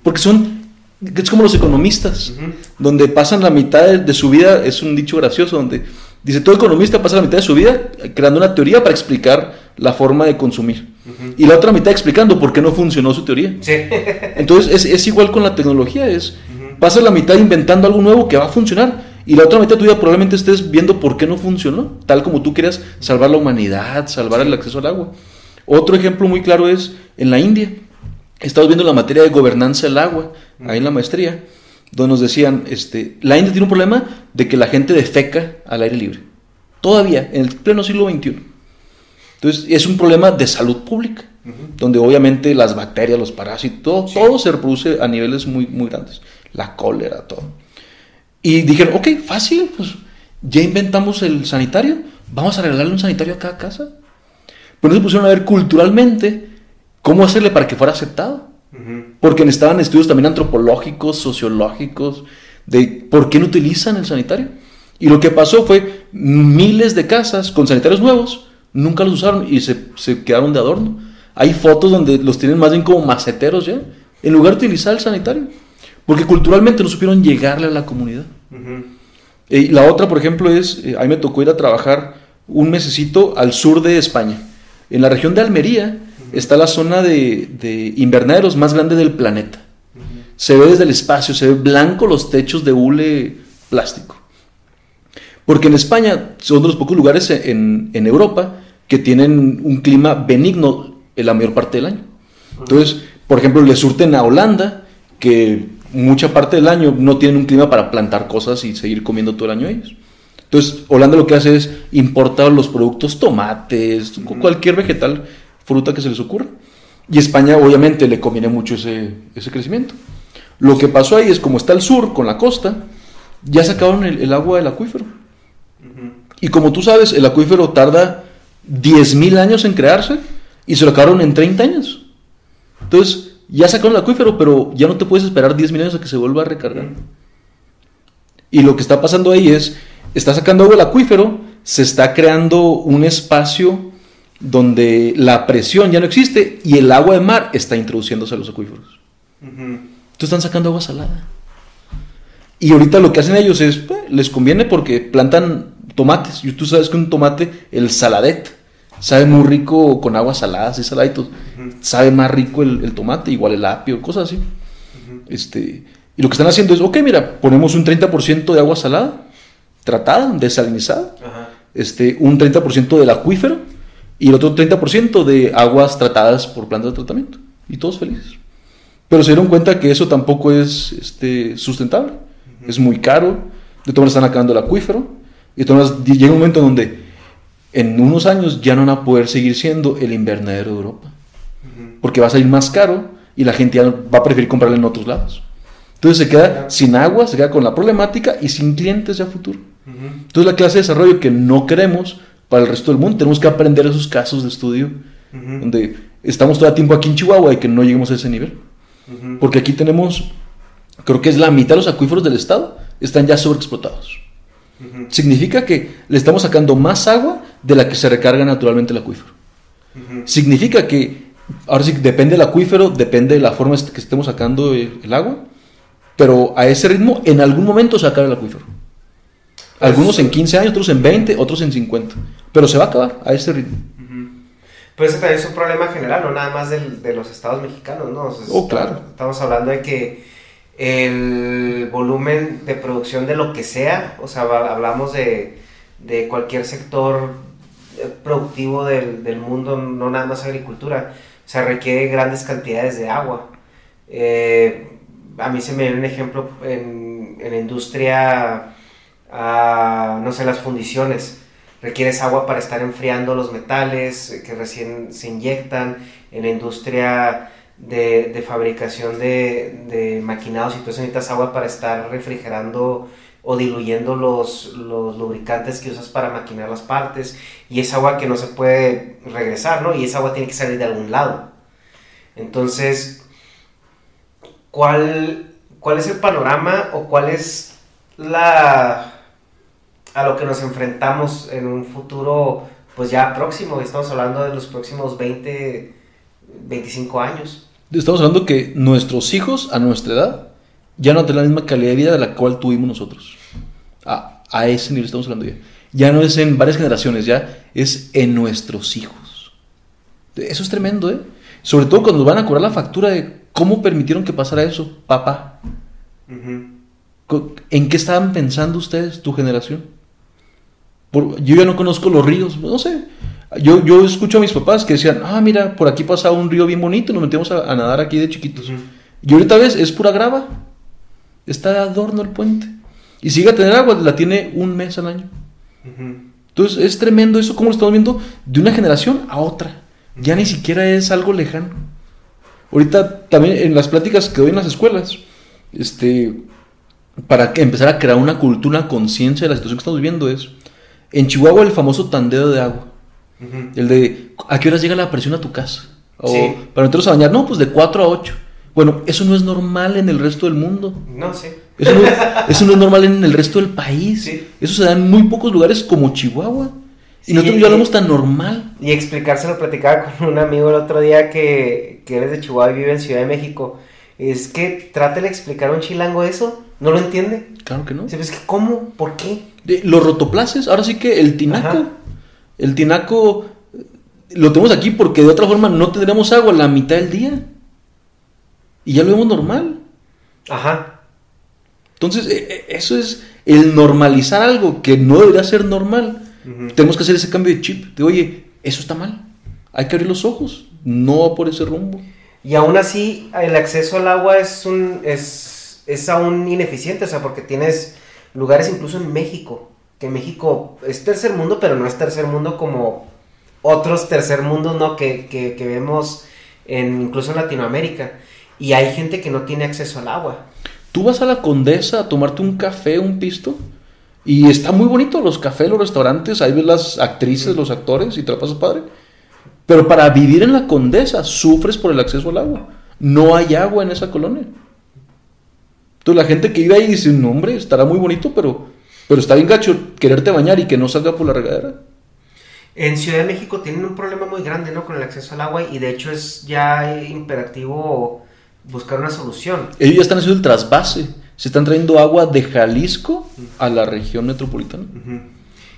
Porque son, es como los economistas, donde pasan la mitad de, de su vida, es un dicho gracioso, donde dice, todo economista pasa la mitad de su vida creando una teoría para explicar la forma de consumir. Y la otra mitad explicando por qué no funcionó su teoría. Sí. Entonces es, es igual con la tecnología, es pasas la mitad inventando algo nuevo que va a funcionar y la otra mitad tuya probablemente estés viendo por qué no funcionó, tal como tú querías salvar la humanidad, salvar el acceso al agua. Otro ejemplo muy claro es en la India. Estamos viendo la materia de gobernanza del agua, ahí en la maestría, donde nos decían, este, la India tiene un problema de que la gente defeca al aire libre. Todavía, en el pleno siglo XXI. Entonces, es un problema de salud pública, donde obviamente las bacterias, los parásitos, todo, todo se reproduce a niveles muy, muy grandes. La cólera, todo. Y dijeron, ok, fácil, pues ya inventamos el sanitario, vamos a regalarle un sanitario a cada casa. Pero no se pusieron a ver culturalmente cómo hacerle para que fuera aceptado. Porque necesitaban estudios también antropológicos, sociológicos, de por qué no utilizan el sanitario. Y lo que pasó fue miles de casas con sanitarios nuevos, nunca los usaron y se, se quedaron de adorno. Hay fotos donde los tienen más bien como maceteros ya, en lugar de utilizar el sanitario. Porque culturalmente no supieron llegarle a la comunidad. Eh, Y la otra, por ejemplo, es, eh, a mí me tocó ir a trabajar un mesecito al sur de España. En la región de Almería está la zona de, de invernaderos más grande del planeta. Se ve desde el espacio, se ve blanco los techos de hule plástico. Porque en España son de los pocos lugares en, en Europa que tienen un clima benigno en la mayor parte del año. Entonces, por ejemplo, le surten a Holanda, que mucha parte del año no tienen un clima para plantar cosas y seguir comiendo todo el año ellos. Entonces, Holanda lo que hace es importar los productos, tomates, cualquier vegetal, fruta que se les ocurra. Y España obviamente le conviene mucho ese, ese crecimiento. Lo que pasó ahí es como está el sur con la costa, ya sacaron el, el agua del acuífero. Y como tú sabes, el acuífero tarda 10.000 años en crearse y se lo acabaron en 30 años. Entonces, ya sacaron el acuífero, pero ya no te puedes esperar 10.000 años a que se vuelva a recargar. Y lo que está pasando ahí es, está sacando agua del acuífero, se está creando un espacio donde la presión ya no existe y el agua de mar está introduciéndose a los acuíferos. Entonces están sacando agua salada. Y ahorita lo que hacen ellos es, pues, les conviene porque plantan tomates. Y tú sabes que un tomate, el saladet, sabe muy rico con agua salada, así saladitos. Sabe más rico el, el tomate, igual el apio, cosas así. este, y lo que están haciendo es, ok, mira, ponemos un 30% de agua salada, tratada, desalinizada, este, un 30% del acuífero y el otro 30% de aguas tratadas por plantas de tratamiento. Y todos felices. Pero se dieron cuenta que eso tampoco es este, sustentable. Es muy caro. De todas maneras están acabando el acuífero. Y de todas maneras llega un momento donde en unos años ya no van a poder seguir siendo el invernadero de Europa. Porque va a salir más caro y la gente ya va a preferir comprarlo en otros lados. Entonces se queda sin agua, se queda con la problemática y sin clientes ya futuro. Entonces la clase de desarrollo que no queremos para el resto del mundo, tenemos que aprender esos casos de estudio donde estamos todo el tiempo aquí en Chihuahua y que no lleguemos a ese nivel. Porque aquí tenemos, creo que es la mitad de los acuíferos del estado, están ya sobreexplotados. Significa que le estamos sacando más agua de la que se recarga naturalmente el acuífero. Significa que, ahora sí, depende del acuífero, depende de la forma que estemos sacando el, el agua, pero a ese ritmo en algún momento se acaba el acuífero. Algunos en 15 años, otros en 20, otros en 50. Pero se va a acabar a ese ritmo. Pero ese también es un problema general, no nada más del- de los estados mexicanos, ¿no? O sea, Oh, claro. Estamos hablando de que el volumen de producción de lo que sea, o sea, hablamos de, de cualquier sector productivo del, del mundo, no nada más agricultura, o sea, requiere grandes cantidades de agua. Eh, a mí se me viene un ejemplo en, en industria, ah, no sé, las fundiciones. Requieres agua para estar enfriando los metales que recién se inyectan. En la industria de, de fabricación de, de maquinados y todo eso necesitas agua para estar refrigerando o diluyendo los, los lubricantes que usas para maquinar las partes. Y es agua que no se puede regresar, ¿no? Y esa agua tiene que salir de algún lado. Entonces, ¿cuál, ¿cuál es el panorama o cuál es la a lo que nos enfrentamos en un futuro pues ya próximo? Estamos hablando de los próximos 20, 25 años. Estamos hablando que nuestros hijos a nuestra edad ya no tienen la misma calidad de vida de la cual tuvimos nosotros. A, a ese nivel estamos hablando ya. Ya no es en varias generaciones, ya es en nuestros hijos. Eso es tremendo, ¿eh? Sobre todo cuando van a cobrar la factura de cómo permitieron que pasara eso, papá. ¿En qué estaban pensando ustedes, tu generación? Por- yo ya no conozco los ríos, no sé. Yo, yo escucho a mis papás que decían, ah, mira, por aquí pasa un río bien bonito, nos metemos a, a nadar aquí de chiquitos. Y ahorita ves, es pura grava. Está de adorno el puente. Y si llega a tener agua, la tiene un mes al año. Entonces es tremendo eso, como lo estamos viendo de una generación a otra. Ya ni siquiera es algo lejano. Ahorita también en las pláticas que doy en las escuelas, este, para que empezar a crear una cultura, una conciencia de la situación que estamos viviendo es, en Chihuahua el famoso tandeo de agua. El de, ¿a qué horas llega la presión a tu casa? O Sí. para meterlos a bañar, no, pues de 4 a 8. Bueno, eso no es normal en el resto del mundo. No sé. Eso no, eso no es normal en el resto del país. Sí. Eso se da en muy pocos lugares como Chihuahua. Y Sí, nosotros ya lo vemos tan normal. Y explicárselo, platicaba con un amigo el otro día que, que él es de Chihuahua y vive en Ciudad de México. Es que trátale de explicar a un chilango eso, no lo entiende. Claro que no. Sí, pues, es que, ¿cómo? ¿Por qué? De- los rotoplaces, ahora sí que el tinaco. Ajá. El tinaco eh, lo tenemos aquí porque de otra forma no tendríamos agua la mitad del día. Y ya lo vemos normal. Ajá. Entonces, eh, eh, eso es el normalizar algo que no debería ser normal. Tenemos que hacer ese cambio de chip. De, oye, eso está mal. Hay que abrir los ojos. No va por ese rumbo. Y aún así, el acceso al agua es un es, es aún ineficiente, o sea, porque tienes lugares incluso en México, que México es tercer mundo, pero no es tercer mundo como otros tercer mundos, ¿no? Que, que, que vemos en, incluso en Latinoamérica. Y hay gente que no tiene acceso al agua. Tú vas a la Condesa a tomarte un café, un pisto, y está muy bonito los cafés, los restaurantes, ahí ves las actrices, los actores, y te la pasas padre. Pero para vivir en la Condesa sufres por el acceso al agua. No hay agua en esa colonia. Entonces la gente que vive ahí dice, no hombre, estará muy bonito, pero, pero está bien gacho quererte bañar y que no salga por la regadera. En Ciudad de México tienen un problema muy grande, ¿no? Con el acceso al agua y de hecho es ya imperativo buscar una solución. Ellos ya están haciendo el trasvase. Se están trayendo agua de Jalisco a la región metropolitana.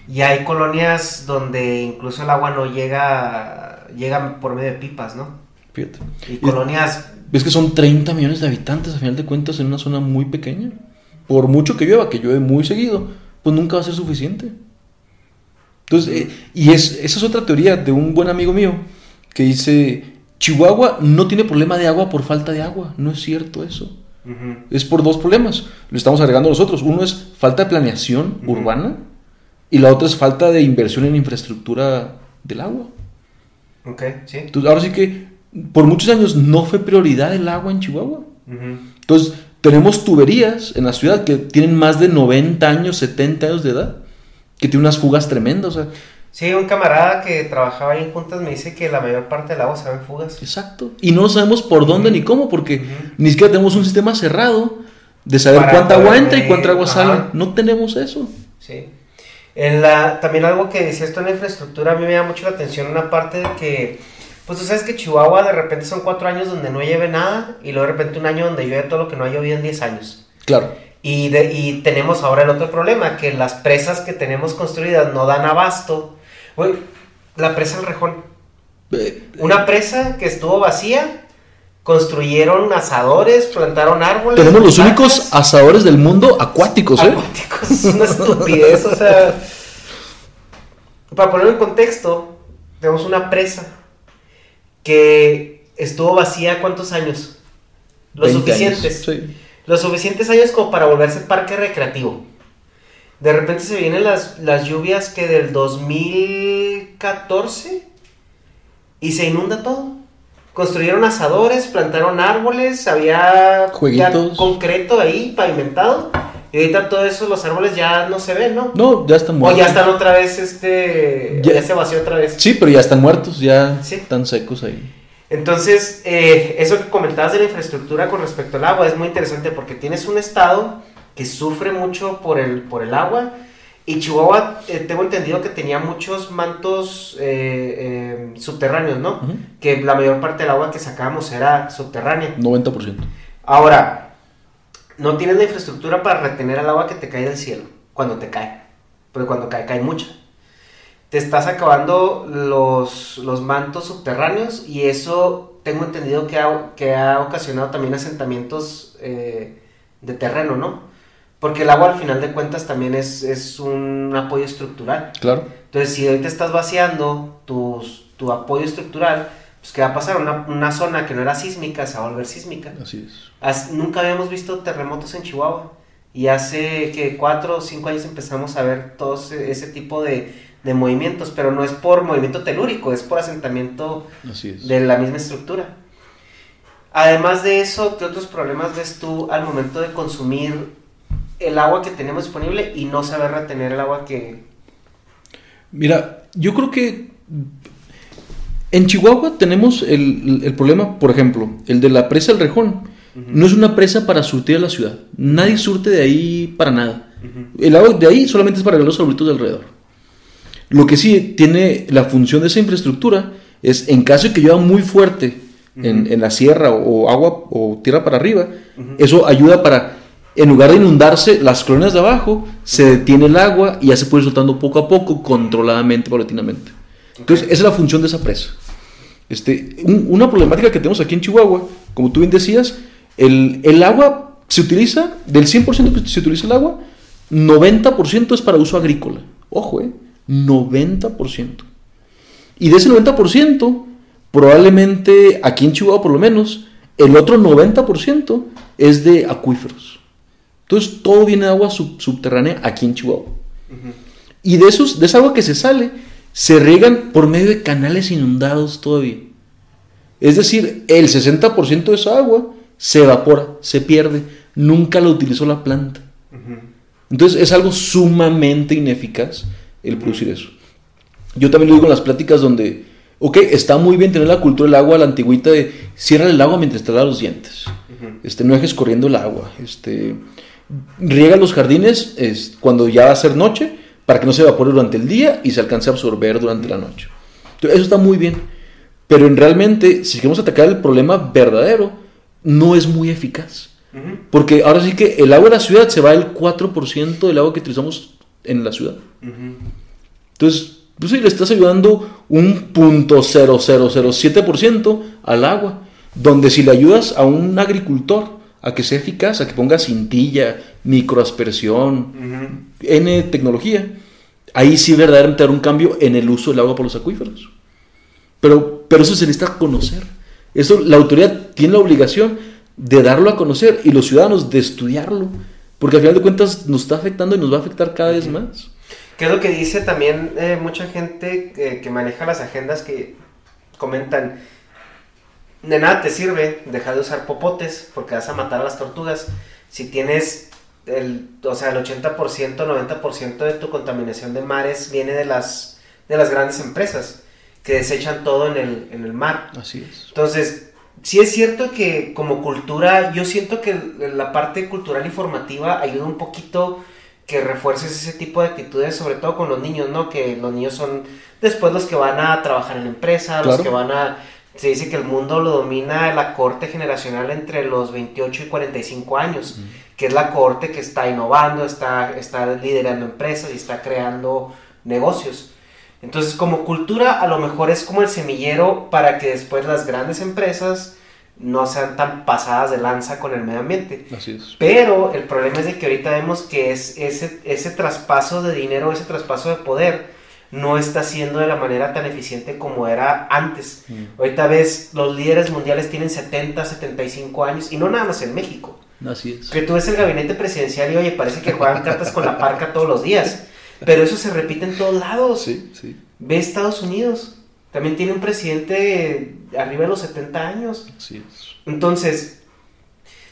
Y hay colonias donde incluso el agua no llega, llega por medio de pipas, ¿no? Fíjate. Y colonias, Ves que son 30 millones de habitantes a final de cuentas en una zona muy pequeña. Por mucho que llueva, que llueve muy seguido, pues nunca va a ser suficiente. Entonces, eh, y es, esa es otra teoría de un buen amigo mío que dice, Chihuahua no tiene problema de agua por falta de agua. No es cierto eso. Es por dos problemas. Lo estamos agregando nosotros. Uno es falta de planeación urbana y la otra es falta de inversión en infraestructura del agua. ok, sí. Entonces, ahora sí que por muchos años no fue prioridad el agua en Chihuahua. Entonces, tenemos tuberías en la ciudad que tienen más de 90 años, 70 años de edad, que tienen unas fugas tremendas. O sea, Sí, un camarada que trabajaba ahí en juntas me dice que la mayor parte del agua se va en fugas. exacto. Y no sabemos por dónde ni cómo, porque ni siquiera tenemos un sistema cerrado de saber Para cuánta agua entra y cuánta agua ajá. sale. No tenemos eso. Sí. En la, también algo que decía esto en la infraestructura, a mí me llama mucho la atención una parte de que, pues tú sabes que Chihuahua de repente son cuatro años donde no llueve nada y luego de repente un año donde llueve todo lo que no ha llovido en 10 años. Claro. Y, de- y tenemos ahora el otro problema, que las presas que tenemos construidas no dan abasto. Güey, la presa del Rejón. Una presa que estuvo vacía, construyeron asadores, plantaron árboles. tenemos los únicos asadores del mundo acuáticos, ¿eh? acuáticos. Es una estupidez, o sea. Para ponerlo en contexto, tenemos una presa que estuvo vacía ¿cuántos años? Los 20 años, suficientes. sí. Los suficientes años como para volverse parque recreativo. De repente se vienen las, las lluvias que del 2014 y se inunda todo. Construyeron asadores, plantaron árboles, había ya concreto ahí pavimentado. Y ahorita todo eso, los árboles ya no se ven, ¿no? No, ya están o muertos. ya están otra vez, este. Ya- Ya, se vació otra vez. Sí, pero ya están muertos, ya Sí. están secos ahí. Entonces, eh, eso que comentabas de la infraestructura con respecto al agua es muy interesante porque tienes un estado que sufre mucho por el, por el agua y Chihuahua, eh, tengo entendido que tenía muchos mantos eh, eh, subterráneos, ¿no? Que la mayor parte del agua que sacábamos era subterránea. 90%. Ahora, no tienes la infraestructura para retener el agua que te cae del cielo, cuando te cae, porque cuando cae, cae mucha. Te estás acabando los, los mantos subterráneos y eso tengo entendido que ha, que ha ocasionado también asentamientos de terreno, ¿no? Porque el agua al final de cuentas también es, es un apoyo estructural. Claro. Entonces, si hoy te estás vaciando tus- tu apoyo estructural, pues ¿qué va a pasar? Una, una zona que no era sísmica se va a volver sísmica. Así es. As- nunca habíamos visto terremotos en Chihuahua. Y hace que cuatro o cinco años empezamos a ver todo ese, ese tipo de, de movimientos, pero no es por movimiento telúrico, es por asentamiento Así es. de la misma estructura. Además de eso, ¿qué otros problemas ves tú al momento de consumir el agua que tenemos disponible y no saber retener el agua que... Mira, yo creo que en Chihuahua tenemos el, el problema, por ejemplo, el de la presa del Rejón. No es una presa para surtir a la ciudad. Nadie surte de ahí para nada. El agua de ahí solamente es para los arbolitos de alrededor. Lo que sí tiene la función de esa infraestructura es en caso de que llueva muy fuerte en, en la sierra o, agua o tierra para arriba, eso ayuda para, en lugar de inundarse las colonias de abajo, se detiene el agua y ya se puede ir soltando poco a poco, controladamente, paulatinamente. Entonces, esa es la función de esa presa. Este, un- una problemática que tenemos aquí en Chihuahua, como tú bien decías, el, el agua se utiliza, del 100% que se utiliza el agua, 90% es para uso agrícola. Ojo, eh, 90%. Y de ese 90%, probablemente aquí en Chihuahua por lo menos, el otro 90% es de acuíferos. Entonces todo viene de agua sub- subterránea aquí en Chihuahua. Y de, esos, de esa agua que se sale, se riegan por medio de canales inundados todavía. Es decir, el 60% de esa agua se evapora, se pierde, nunca la utilizó la planta. Entonces es algo sumamente ineficaz el producir eso. Yo también lo digo en las pláticas donde, ok, está muy bien tener la cultura del agua, la antigüita de cierra el agua mientras te lavas los dientes. este, no dejes corriendo el agua. Este, riega los jardines es, cuando ya va a ser noche para que no se evapore durante el día y se alcance a absorber durante la noche. Entonces, eso está muy bien. Pero en realmente, si queremos atacar el problema verdadero, no es muy eficaz. Porque ahora sí que el agua de la ciudad se va el 4% del agua que utilizamos en la ciudad. Entonces, pues sí, le estás ayudando un punto 0007% al agua. Donde si le ayudas a un agricultor a que sea eficaz, a que ponga cintilla, microaspersión, N tecnología, ahí sí verdaderamente dar un cambio en el uso del agua por los acuíferos. Pero, pero eso se necesita conocer. Eso la autoridad tiene la obligación de darlo a conocer y los ciudadanos de estudiarlo. Porque al final de cuentas nos está afectando y nos va a afectar cada vez más. ¿Qué es lo que dice también eh, mucha gente que, que maneja las agendas que comentan? De nada te sirve dejar de usar popotes porque vas a matar a las tortugas si tienes el, o sea, el 80%, 90% de tu contaminación de mares viene de las, de las grandes empresas que desechan todo en el, en el mar. Así es. Entonces, sí es cierto que como cultura, yo siento que la parte cultural y formativa ayuda un poquito que refuerces ese tipo de actitudes, sobre todo con los niños, ¿no? Que los niños son después los que van a trabajar en la empresa, los que van a... Se dice que el mundo lo domina la corte generacional entre los 28 y 45 años, que es la corte que está innovando, está, está liderando empresas y está creando negocios. Entonces, como cultura, a lo mejor es como el semillero para que después las grandes empresas no sean tan pasadas de lanza con el medio ambiente. Así es. Pero el problema es de que ahorita vemos que es ese, ese traspaso de dinero, ese traspaso de poder, no está siendo de la manera tan eficiente como era antes. Ahorita ves, los líderes mundiales tienen 70, 75 años, y no nada más en México. Así es. Que tú ves el gabinete presidencial y oye, parece que juegan cartas con la parca todos los días. Pero eso se repite en todos lados. Sí, sí. Ve Estados Unidos. También tiene un presidente arriba de los 70 años. Así es. Entonces,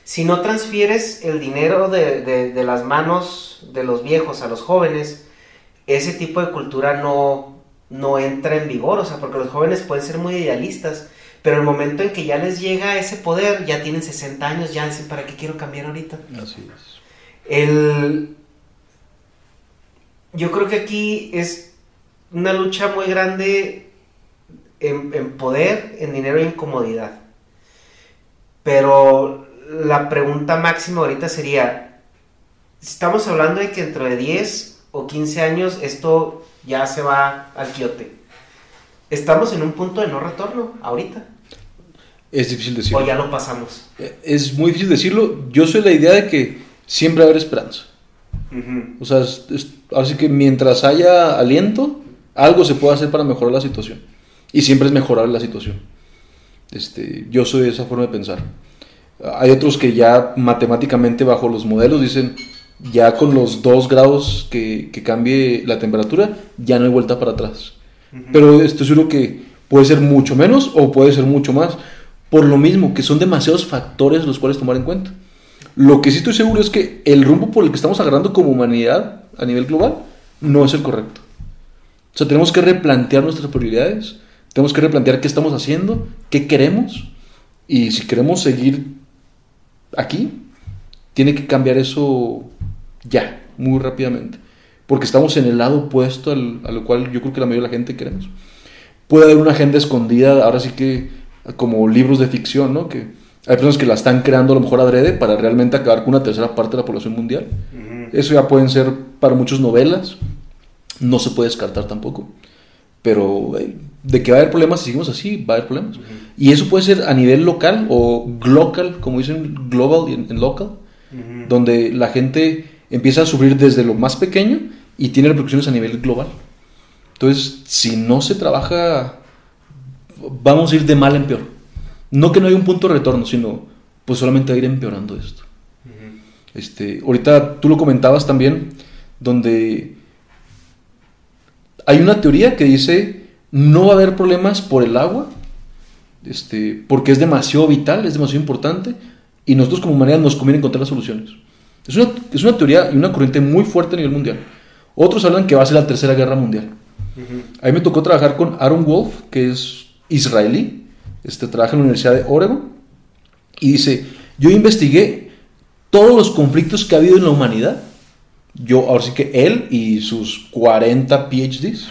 si no transfieres el dinero de, de- de las manos de los viejos a los jóvenes, ese tipo de cultura no, no entra en vigor. O sea, porque los jóvenes pueden ser muy idealistas, Pero el momento en que ya les llega ese poder, ya tienen 60 años, ya dicen, ¿para qué quiero cambiar ahorita? Así es. El... Yo creo que aquí es una lucha muy grande en, en poder, en dinero y en comodidad. Pero la pregunta máxima ahorita sería, estamos hablando de que dentro de 10 o 15 años esto ya se va al quiote. Estamos en un punto de no retorno ahorita. Es difícil decirlo. O ya lo pasamos. Es muy difícil decirlo. Yo soy la idea de que siempre va a haber esperanza. Ujú. O sea, es- es- así que mientras haya aliento, algo se puede hacer para mejorar la situación. Y siempre es mejorar la situación. Este, yo soy de esa forma de pensar. Hay otros que ya matemáticamente bajo los modelos dicen, ya con los dos grados que, que cambie la temperatura, ya no hay vuelta para atrás. Pero estoy seguro que puede ser mucho menos o puede ser mucho más. Por lo mismo, que son demasiados factores los cuales tomar en cuenta. Lo que sí estoy seguro es que el rumbo por el que estamos agarrando como humanidad a nivel global no es el correcto. O sea, tenemos que replantear nuestras prioridades, tenemos que replantear qué estamos haciendo, qué queremos, y si queremos seguir aquí, tiene que cambiar eso ya, muy rápidamente. Porque estamos en el lado opuesto al, a lo cual yo creo que la mayoría de la gente queremos. Puede haber una agenda escondida, ahora sí que como libros de ficción, ¿no? Que hay personas que la están creando a lo mejor adrede para realmente acabar con una tercera parte de la población mundial. Eso ya pueden ser para muchos novelas, no se puede descartar tampoco. Pero eh, de que va a haber problemas, si seguimos así, va a haber problemas. Y eso puede ser a nivel local o global, como dicen global y en, en local, donde la gente empieza a sufrir desde lo más pequeño y tiene repercusiones a nivel global. Entonces, si no se trabaja, vamos a ir de mal en peor. No que no haya un punto de retorno, sino pues solamente a ir empeorando esto. Este, ahorita tú lo comentabas también, donde hay una teoría que dice no va a haber problemas por el agua, este, porque es demasiado vital, es demasiado importante, y nosotros como humanidad nos conviene encontrar las soluciones. Es una, es una teoría y una corriente muy fuerte a nivel mundial. Otros hablan que va a ser la tercera guerra mundial. A mí me tocó trabajar con Aaron Wolf, que es israelí, este, trabaja en la Universidad de Oregon, y dice, yo investigué todos los conflictos que ha habido en la humanidad. Yo, ahora sí que él y sus 40 PhDs.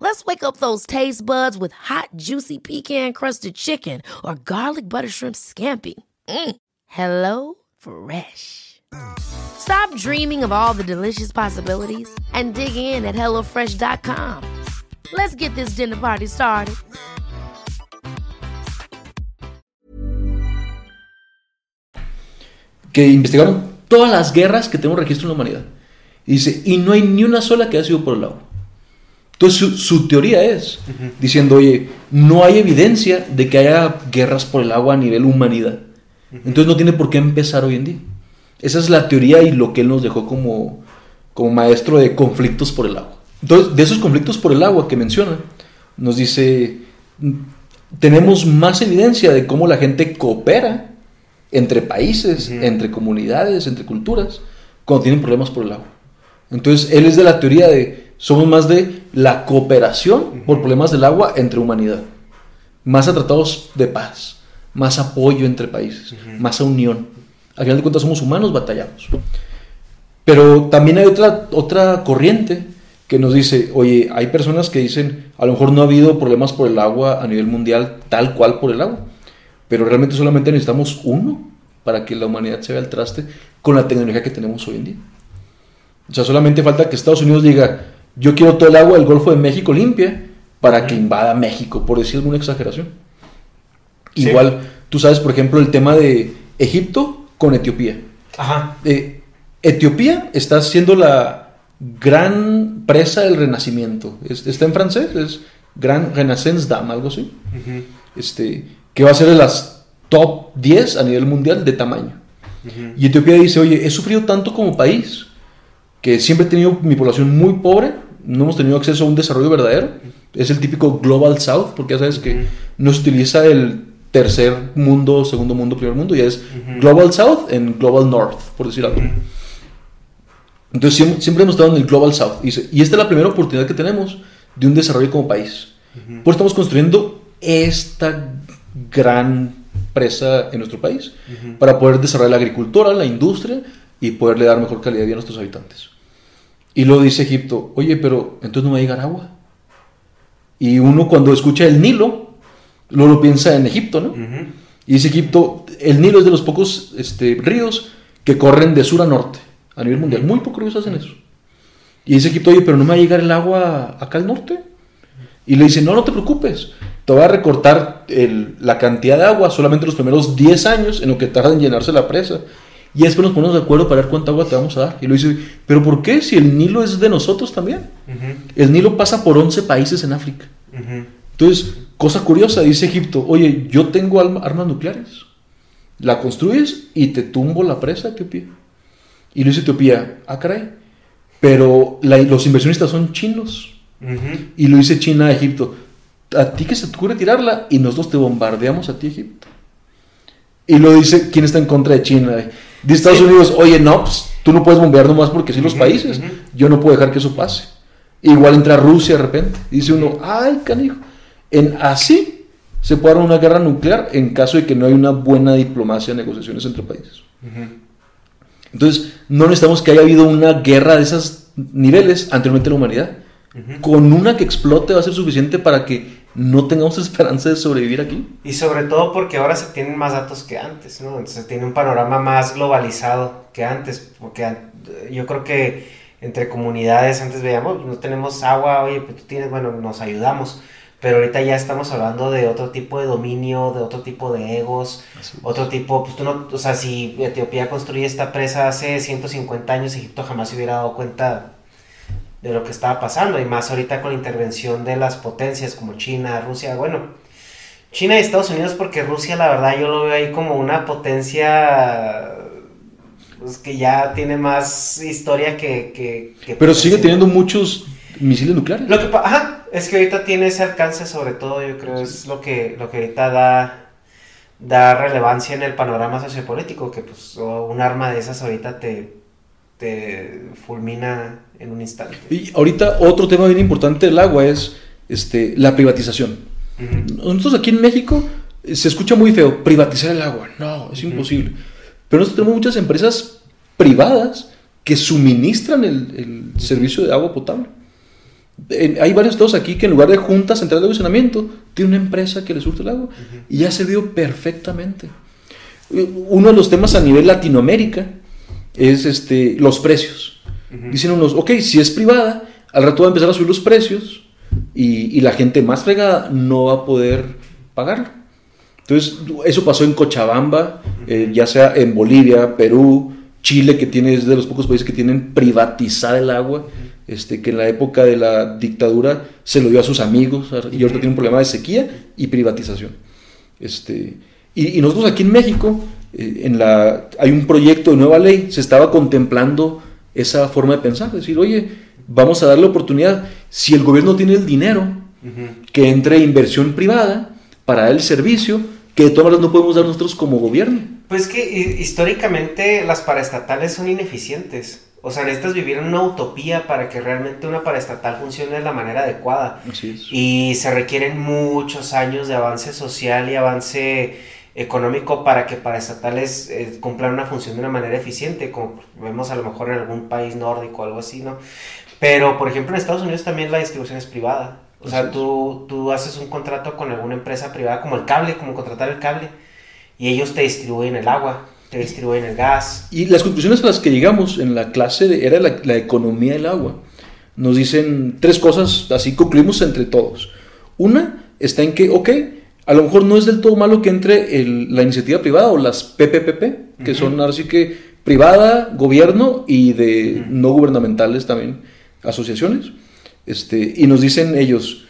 Let's wake up those taste buds with hot, juicy pecan-crusted chicken or garlic butter shrimp scampi. Mm. Hello Fresh. Stop dreaming of all the delicious possibilities and dig in at HelloFresh.com. Let's get this dinner party started. que investigaron todas las guerras que tenemos registro en la humanidad. Y dice, y no hay ni una sola que haya sido por el agua. Entonces su, su teoría es, diciendo, oye, no hay evidencia de que haya guerras por el agua a nivel humanidad. Entonces no tiene por qué empezar hoy en día. Esa es la teoría y lo que él nos dejó como, como maestro de conflictos por el agua. Entonces, de esos conflictos por el agua que menciona, nos dice, tenemos más evidencia de cómo la gente coopera entre países, entre comunidades, entre culturas, cuando tienen problemas por el agua. Entonces, él es de la teoría de, somos más de la cooperación por problemas del agua entre humanidad, más a tratados de paz, más apoyo entre países, más a unión. Al final de cuentas somos humanos, batallamos. Pero también hay otra, otra corriente que nos dice, oye, hay personas que dicen, a lo mejor no ha habido problemas por el agua a nivel mundial tal cual por el agua, pero realmente solamente necesitamos uno para que la humanidad se vea al traste con la tecnología que tenemos hoy en día. O sea, solamente falta que Estados Unidos diga, yo quiero todo el agua del Golfo de México limpia para que invada México, por decir alguna exageración. Sí. Igual tú sabes, por ejemplo, el tema de Egipto con Etiopía. Ajá. Eh, Etiopía está siendo la gran presa del renacimiento. Es- está en francés, es Gran Renaissance Dame, algo así. este, que va a ser de las top 10 a nivel mundial de tamaño. Y Etiopía dice, oye, he sufrido tanto como país, que siempre he tenido mi población muy pobre, no hemos tenido acceso a un desarrollo verdadero. Es el típico Global South, porque ya sabes que no se utiliza el tercer mundo, segundo mundo, primer mundo, ya es Global South en Global North, por decir algo. Entonces siempre, siempre hemos estado en el Global South. Y, esta es la primera oportunidad que tenemos de un desarrollo como país. Por estamos construyendo esta gran presa en nuestro país para poder desarrollar la agricultura, la industria y poderle dar mejor calidad de vida a nuestros habitantes. Y luego dice Egipto, oye, pero entonces no va a llegar agua. Y uno cuando escucha el Nilo, luego lo piensa en Egipto, ¿no? Y dice Egipto, el Nilo es de los pocos este, ríos que corren de sur a norte a nivel mundial. Muy pocos ríos hacen eso. Y dice Egipto, oye, pero no me va a llegar el agua acá al norte. Y le dice, no, no te preocupes, te voy a recortar el- la cantidad de agua solamente los primeros 10 años en lo que tarda en llenarse la presa. Y después nos ponemos de acuerdo para ver cuánta agua te vamos a dar. Y lo dice, pero ¿por qué? Si el Nilo es de nosotros también. El Nilo pasa por 11 países en África. Entonces, cosa curiosa, dice Egipto, oye, yo tengo armas nucleares. La construyes y te tumbo la presa, Etiopía. Y lo dice Etiopía, ah, caray. Pero la- los inversionistas son chinos. Y lo dice China a Egipto, a ti que se te ocurre tirarla y nosotros te bombardeamos a ti, Egipto. Y lo dice, ¿quién está en contra de China? De Estados Unidos, oye, no, pues tú no puedes bombear nomás porque sí los países. Yo no puedo dejar que eso pase. Igual entra Rusia de repente. Y dice uno, ay, canijo. En así se puede dar una guerra nuclear en caso de que no haya una buena diplomacia, negociaciones entre países. Entonces, no necesitamos que haya habido una guerra de esos niveles anteriormente en la humanidad. Con una que explote va a ser suficiente para que no tengamos esperanza de sobrevivir aquí. Y sobre todo porque ahora se tienen más datos que antes, ¿no? Entonces se tiene un panorama más globalizado que antes, porque yo creo que entre comunidades antes veíamos, no tenemos agua, oye, pues tú tienes, bueno, nos ayudamos, pero ahorita ya estamos hablando de otro tipo de dominio, de otro tipo de egos, otro tipo, pues tú no, o sea, si Etiopía construye esta presa hace 150 años, Egipto jamás se hubiera dado cuenta de lo que estaba pasando, y más ahorita con la intervención de las potencias como China, Rusia, bueno, China y Estados Unidos, porque Rusia, la verdad, yo lo veo ahí como una potencia pues, que ya tiene más historia que. que- que Pero sigue teniendo muchos misiles nucleares. Lo que ajá, es que ahorita tiene ese alcance, sobre todo, yo creo, es lo que, lo que ahorita da, da relevancia en el panorama sociopolítico, que pues un arma de esas ahorita te, te fulmina en un instante. Y ahorita otro tema bien importante del agua es este, la privatización. Nosotros aquí en México eh, se escucha muy feo, privatizar el agua. No, es imposible. Pero nosotros tenemos muchas empresas privadas que suministran el, el servicio de agua potable. En- hay varios estados aquí que en lugar de Junta Central de Almacenamiento, tiene una empresa que le surte el agua. Y ya se vio perfectamente. Eh, Uno de los temas a nivel Latinoamérica es este, los precios. Dicen unos, ok, si es privada, al rato va a empezar a subir los precios y, y la gente más fregada no va a poder pagarlo. Entonces, eso pasó en Cochabamba, eh, ya sea en Bolivia, Perú, Chile, que tiene, es de los pocos países que tienen privatizar el agua, este, que en la época de la dictadura se lo dio a sus amigos y ahorita tiene un problema de sequía y privatización. Este, y, y nosotros aquí en México, eh, en la, hay un proyecto de nueva ley, se estaba contemplando esa forma de pensar, decir, oye, vamos a darle oportunidad, si el gobierno tiene el dinero, que entre inversión privada para el servicio, que de todas maneras no podemos dar nosotros como gobierno. Pues que hi- históricamente las paraestatales son ineficientes. O sea, necesitas vivir en una utopía para que realmente una paraestatal funcione de la manera adecuada. Así es. Y se requieren muchos años de avance social y avance económico para que paraestatales eh, cumplan una función de una manera eficiente, como vemos a lo mejor en algún país nórdico o algo así, ¿no? Pero, por ejemplo, en Estados Unidos también la distribución es privada. O sea, tú, tú haces un contrato con alguna empresa privada, como el cable, como contratar el cable, y ellos te distribuyen el agua, te distribuyen el gas. Y las conclusiones a las que llegamos en la clase de- era la, la economía del agua. Nos dicen tres cosas, así concluimos entre todos. Una está en que, ok, A lo mejor no es del todo malo que entre el- la iniciativa privada o las PPPP, que son ahora sí que privada, gobierno y de no gubernamentales también, asociaciones. Este, y nos dicen ellos,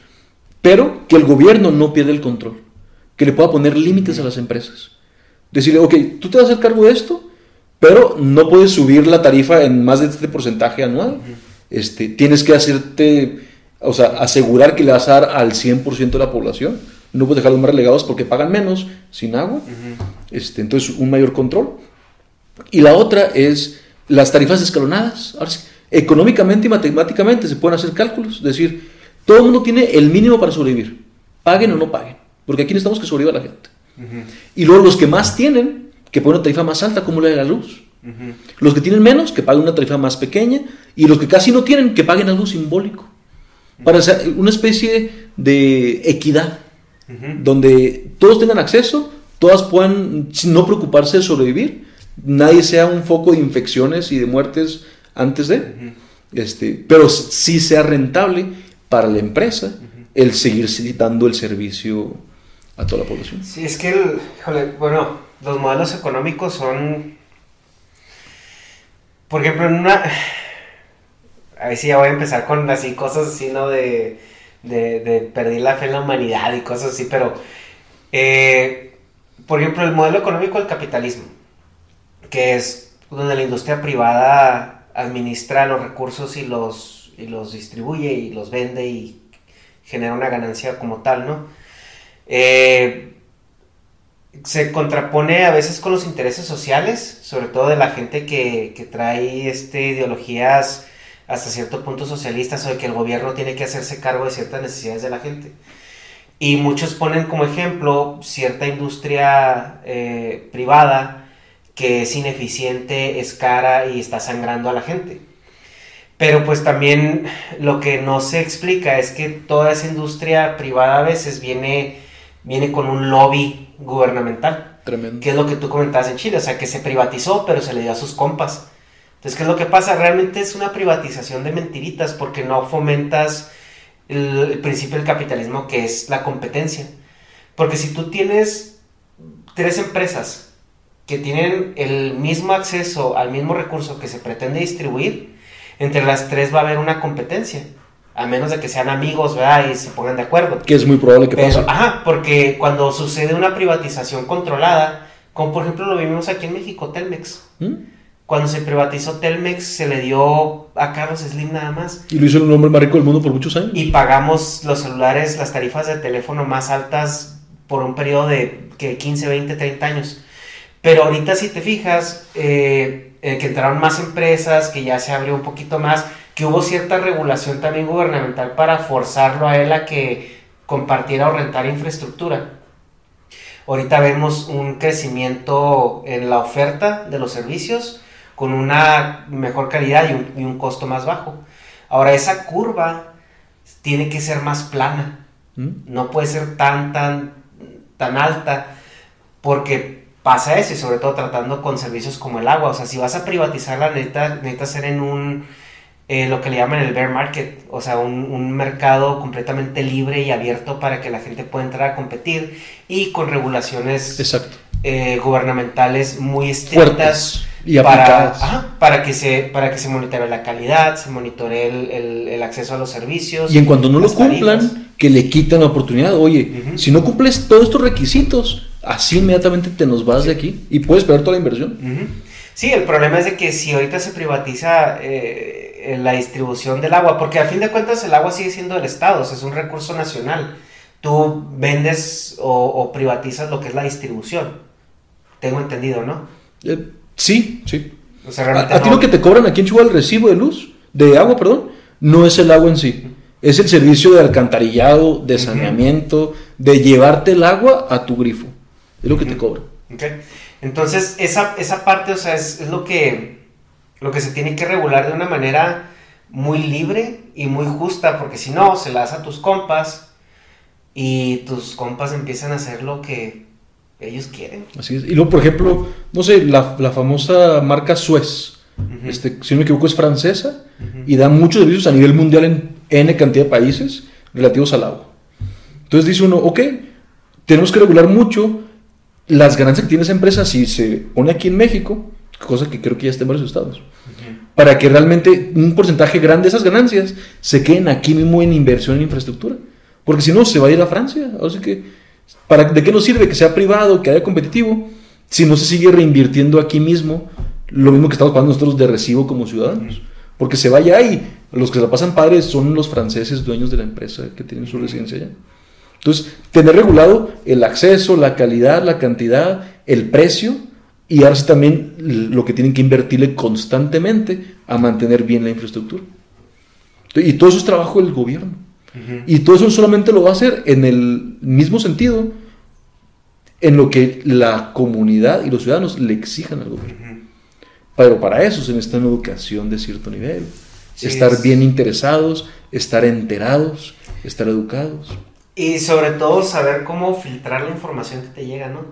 pero que el gobierno no pierda el control, que le pueda poner límites a las empresas. Decirle, ok, tú te vas a hacer cargo de esto, pero no puedes subir la tarifa en más de este porcentaje anual. este, tienes que hacerte, o sea, asegurar que le vas a dar al 100% de la población. No puedes dejarlos más relegados porque pagan menos sin agua. este, entonces, un mayor control. Y la otra es las tarifas escalonadas. Ahora sí, económicamente y matemáticamente se pueden hacer cálculos. Es decir, todo el mundo tiene el mínimo para sobrevivir. Paguen o no paguen. Porque aquí necesitamos que sobreviva la gente. Y luego los que más tienen, que ponen una tarifa más alta, como la de la luz. Los que tienen menos, que paguen una tarifa más pequeña. Y los que casi no tienen, que paguen algo simbólico. Para hacer una especie de equidad. Donde todos tengan acceso, todas puedan no preocuparse de sobrevivir. Nadie sea un foco de infecciones y de muertes antes de. este, pero sí sea rentable para la empresa el seguir dando el servicio a toda la población. Sí, es que, el, híjole, bueno, los modelos económicos son, por ejemplo, en una, ahí sí ya voy a empezar con así cosas así, ¿no? De, de, de perder la fe en la humanidad y cosas así, pero, eh, por ejemplo, el modelo económico del capitalismo, que es donde la industria privada administra los recursos y los, y los distribuye y los vende y genera una ganancia como tal, ¿no? Eh, se contrapone a veces con los intereses sociales, sobre todo de la gente que, que trae este, ideologías hasta cierto punto socialistas o de que el gobierno tiene que hacerse cargo de ciertas necesidades de la gente. Y muchos ponen como ejemplo cierta industria eh, privada que es ineficiente, es cara y está sangrando a la gente. Pero pues también lo que no se explica es que toda esa industria privada a veces viene, viene con un lobby gubernamental. Tremendo. Que es lo que tú comentabas en Chile, o sea, que se privatizó, pero se le dio a sus compas. Entonces, ¿qué es lo que pasa? Realmente es una privatización de mentiritas porque no fomentas el, el principio del capitalismo que es la competencia. Porque si tú tienes tres empresas que tienen el mismo acceso al mismo recurso que se pretende distribuir, entre las tres va a haber una competencia. A menos de que sean amigos, ¿verdad? Y se pongan de acuerdo. Que es muy probable que Pero, pase. ajá, porque cuando sucede una privatización controlada, como por ejemplo lo vimos aquí en México, Telmex. ¿Mm? Cuando se privatizó Telmex, se le dio a Carlos Slim nada más. Y lo hizo el hombre más rico del mundo por muchos años. Y pagamos los celulares, las tarifas de teléfono más altas por un periodo de que 15, 20, 30 años. Pero ahorita si te fijas, eh, eh, que entraron más empresas, que ya se abrió un poquito más, que hubo cierta regulación también gubernamental para forzarlo a él a que compartiera o rentara infraestructura. Ahorita vemos un crecimiento en la oferta de los servicios con una mejor calidad y un, y un costo más bajo. Ahora esa curva tiene que ser más plana, ¿Mm? no puede ser tan, tan, tan alta, porque pasa eso, y sobre todo tratando con servicios como el agua. O sea, si vas a privatizar la neta, necesitas ser en un, eh, lo que le llaman el bear market, o sea, un, un mercado completamente libre y abierto para que la gente pueda entrar a competir y con regulaciones eh, gubernamentales muy estrictas Fuertes y para, ajá, para que se para que se monitoree la calidad, se monitoree el, el- el acceso a los servicios. Y en cuanto no lo tarifas. cumplan, que le quitan la oportunidad. Oye, si no cumples todos estos requisitos, así inmediatamente te nos vas de aquí y puedes perder toda la inversión. Sí, el problema es de que si ahorita se privatiza eh, eh, la distribución del agua, porque a fin de cuentas el agua sigue siendo del Estado, o sea, es un recurso nacional. Tú vendes o, o privatizas lo que es la distribución. Tengo entendido, ¿no? Eh, sí, sí. O sea, A, realmente a ti lo que te cobran aquí en Chihuahua el recibo de luz, de agua, perdón, no es el agua en sí. Es el servicio de alcantarillado, de saneamiento, de llevarte el agua a tu grifo. Es lo que te cobran. Ok. Entonces, esa, esa parte, o sea, es, es lo que lo que se tiene que regular de una manera muy libre y muy justa, porque si no, se la das a tus compas y tus compas empiezan a hacer lo que ellos quieren. Así es. Y luego, por ejemplo, no sé, la, la famosa marca Suez, este, si no me equivoco, es francesa y da muchos servicios a nivel mundial en N cantidad de países relativos al agua. Entonces dice uno, ok, tenemos que regular mucho las ganancias que tiene esa empresa si se pone aquí en México, cosa que creo que ya está en varios estados, para que realmente un porcentaje grande de esas ganancias se queden aquí mismo en inversión en infraestructura. Porque si no, se va a ir a Francia. Así que, ¿para, ¿de qué nos sirve que sea privado, que haya competitivo, si no se sigue reinvirtiendo aquí mismo lo mismo que estamos pagando nosotros de recibo como ciudadanos? Porque se vaya ahí. Los que se la pasan padres son los franceses dueños de la empresa que tienen su residencia allá. Entonces, tener regulado el acceso, la calidad, la cantidad, el precio y ahora también lo que tienen que invertirle constantemente a mantener bien la infraestructura. Y todo eso es trabajo del gobierno. Y todo eso solamente lo va a hacer en el mismo sentido en lo que la comunidad y los ciudadanos le exijan al gobierno. Pero para eso se necesita una educación de cierto nivel. Sí, estar es- bien interesados, estar enterados, estar educados. Y sobre todo saber cómo filtrar la información que te llega, ¿no?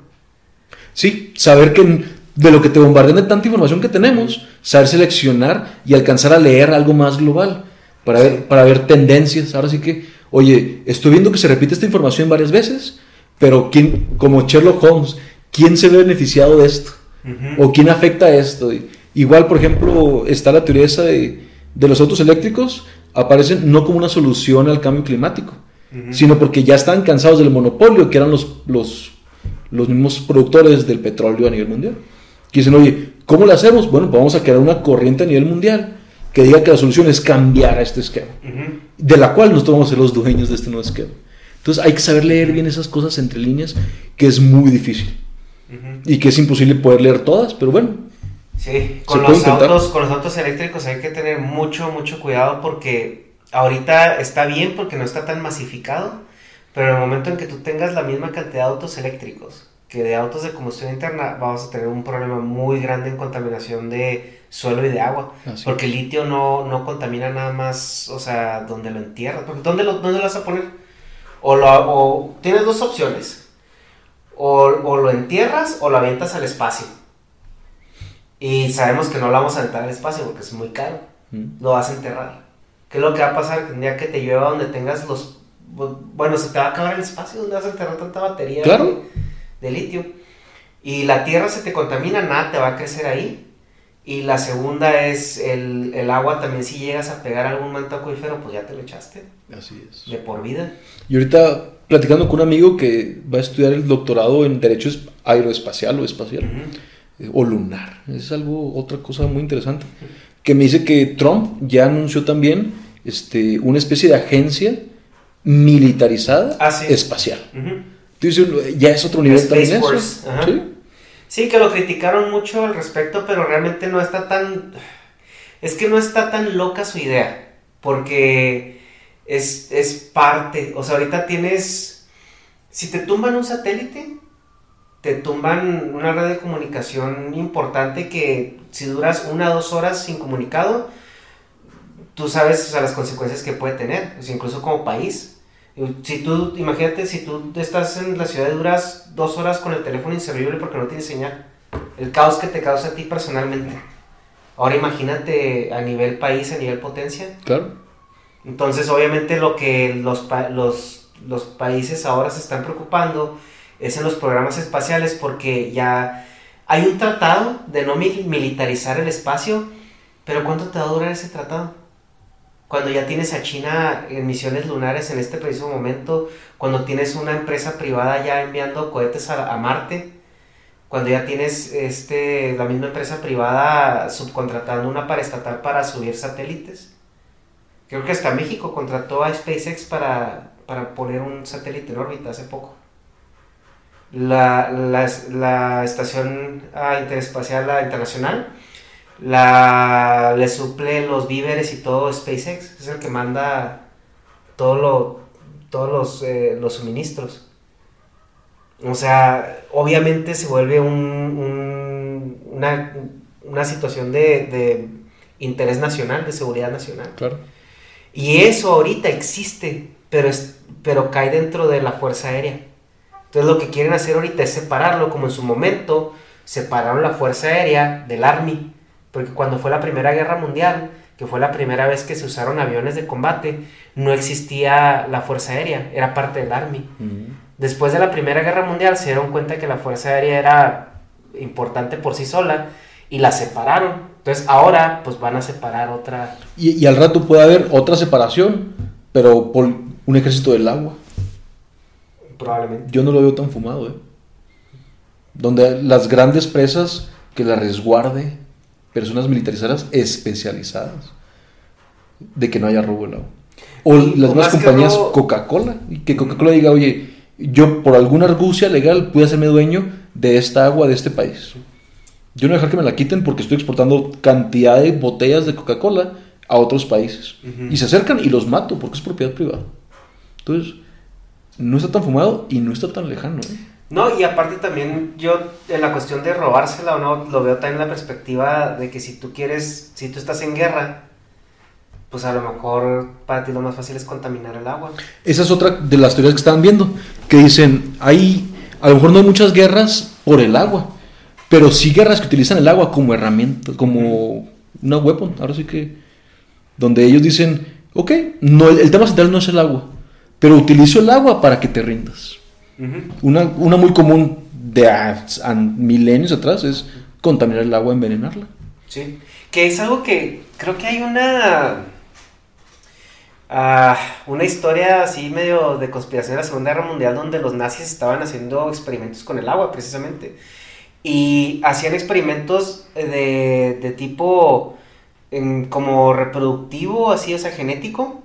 Sí, saber que de lo que te bombardean de tanta información que tenemos, saber seleccionar y alcanzar a leer algo más global para ver, para ver tendencias. Ahora sí que, oye, estoy viendo que se repite esta información varias veces, pero ¿quién, como Sherlock Holmes, ¿quién se ve beneficiado de esto? ¿O quién afecta a esto? Igual, por ejemplo, está la teoría esa de, de los autos eléctricos, aparecen no como una solución al cambio climático, sino porque ya están cansados del monopolio que eran los, los, los mismos productores del petróleo a nivel mundial. Que dicen, oye, ¿cómo lo hacemos? Bueno, pues vamos a crear una corriente a nivel mundial que diga que la solución es cambiar a este esquema, de la cual nosotros vamos a ser los dueños de este nuevo esquema. Entonces hay que saber leer bien esas cosas entre líneas, que es muy difícil. Y que es imposible poder leer todas, pero bueno, Sí, con los, autos, con los autos eléctricos hay que tener mucho, mucho cuidado porque ahorita está bien porque no está tan masificado, pero en el momento en que tú tengas la misma cantidad de autos eléctricos que de autos de combustión interna, vamos a tener un problema muy grande en contaminación de suelo y de agua. Porque el litio no, no contamina nada más, o sea, donde lo entierras. Porque ¿dónde lo, dónde lo vas a poner? O, lo, o tienes dos opciones. O, o lo entierras o lo avientas al espacio. Y sabemos que no lo vamos a aventar al espacio porque es muy caro. Mm. Lo vas a enterrar. ¿Qué es lo que va a pasar? El día que te llueva donde tengas los... Bueno, se te va a acabar el espacio. ¿Dónde vas a enterrar tanta batería Claro. de, de litio? Y la tierra se te contamina, nada te va a crecer ahí. Y la segunda es el, el agua también si llegas a pegar algún manto acuífero, pues ya te lo echaste así es. de por vida. Y ahorita platicando con un amigo que va a estudiar el doctorado en Derecho es- Aeroespacial o Espacial, eh, o lunar. Es algo, otra cosa muy interesante. Que me dice que Trump ya anunció también este, una especie de agencia militarizada Ah, sí. espacial. Ujú. Entonces, ya es otro nivel Space también eso. ¿Sí? Sí, que lo criticaron mucho al respecto, pero realmente no está tan... Es que no está tan loca su idea, porque es, es parte, o sea, ahorita tienes... Si te tumban un satélite, te tumban una red de comunicación importante que si duras una o dos horas sin comunicado, tú sabes las consecuencias que puede tener, incluso como país. Si tú, imagínate, si tú estás en la ciudad y duras dos horas con el teléfono inservible porque no tienes señal, el caos que te causa a ti personalmente. Ahora imagínate a nivel país, a nivel potencia. Claro. Entonces, obviamente, lo que los, pa- los, los países ahora se están preocupando es en los programas espaciales porque ya hay un tratado de no mil- militarizar el espacio, pero ¿cuánto te va a durar ese tratado? Cuando ya tienes a China en misiones lunares en este preciso momento, cuando tienes una empresa privada ya enviando cohetes a, Marte, cuando ya tienes este, la misma empresa privada subcontratando una paraestatal para subir satélites. Creo que hasta México contrató a SpaceX para, para poner un satélite en órbita hace poco. La, la, estación ah, interespacial internacional la, le suple los víveres y todo SpaceX. Es el que manda todo lo, todos los, eh, los suministros. O sea, obviamente se vuelve un, un- una, una situación de, de interés nacional, de seguridad nacional. Claro. Y eso ahorita existe, pero, es, pero cae dentro de la Fuerza Aérea. Entonces lo que quieren hacer ahorita es separarlo, como en su momento separaron la Fuerza Aérea del Army. Porque cuando fue la Primera Guerra Mundial, que fue la primera vez que se usaron aviones de combate, no existía la Fuerza Aérea, era parte del Army. Después de la Primera Guerra Mundial se dieron cuenta que la Fuerza Aérea era importante por sí sola y la separaron. Entonces ahora pues van a separar otra... Y, y al rato puede haber otra separación, pero por un ejército del agua. Probablemente. Yo no lo veo tan fumado, ¿eh? Donde las grandes presas que la resguarde personas militarizadas especializadas de que no haya robo en agua. O las o más compañías, robo- Coca-Cola, que Coca-Cola diga, oye, yo por alguna argucia legal pude hacerme dueño de esta agua de este país. Yo no voy a dejar que me la quiten porque estoy exportando cantidad de botellas de Coca-Cola a otros países. Y se acercan y los mato porque es propiedad privada. Entonces, no está tan fumado y no está tan lejano. ¿eh? No, y aparte también yo en la cuestión de robársela o no, lo veo también en la perspectiva de que si tú quieres, si tú estás en guerra, pues a lo mejor para ti lo más fácil es contaminar el agua. Esa es otra de las teorías que estaban viendo, que dicen, hay, a lo mejor no hay muchas guerras por el agua, pero sí guerras que utilizan el agua como herramienta, como una weapon, ahora sí que, donde ellos dicen, ok, no, el, el tema central no es el agua, pero utilizo el agua para que te rindas. Una, una muy común de milenios atrás es contaminar el agua, envenenarla. Sí. Que es algo que creo que hay una. ah, una historia así medio de conspiración de la Segunda Guerra Mundial donde los nazis estaban haciendo experimentos con el agua, precisamente. Y hacían experimentos de, de tipo como reproductivo, así, o sea, genético.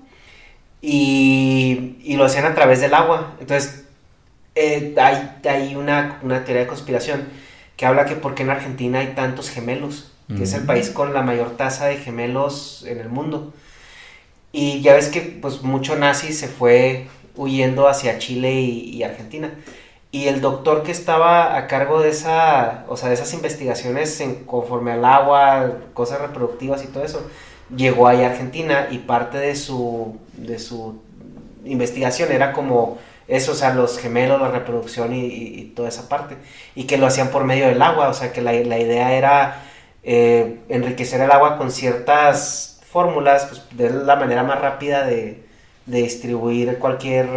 Y, y lo hacían a través del agua. Entonces, eh, hay, hay una, una teoría de conspiración que habla que por qué en Argentina hay tantos gemelos, que es el país con la mayor tasa de gemelos en el mundo. Y ya ves que pues mucho nazi se fue huyendo hacia Chile y, y Argentina. Y el doctor que estaba a cargo de esa, o sea, de esas investigaciones en, conforme al agua, cosas reproductivas y todo eso, llegó ahí a Argentina y parte de su, de su investigación era como eso, o sea, los gemelos, la reproducción y, y- y toda esa parte. Y que lo hacían por medio del agua, o sea, que la, la idea era eh, enriquecer el agua con ciertas fórmulas, pues de la manera más rápida de, de distribuir cualquier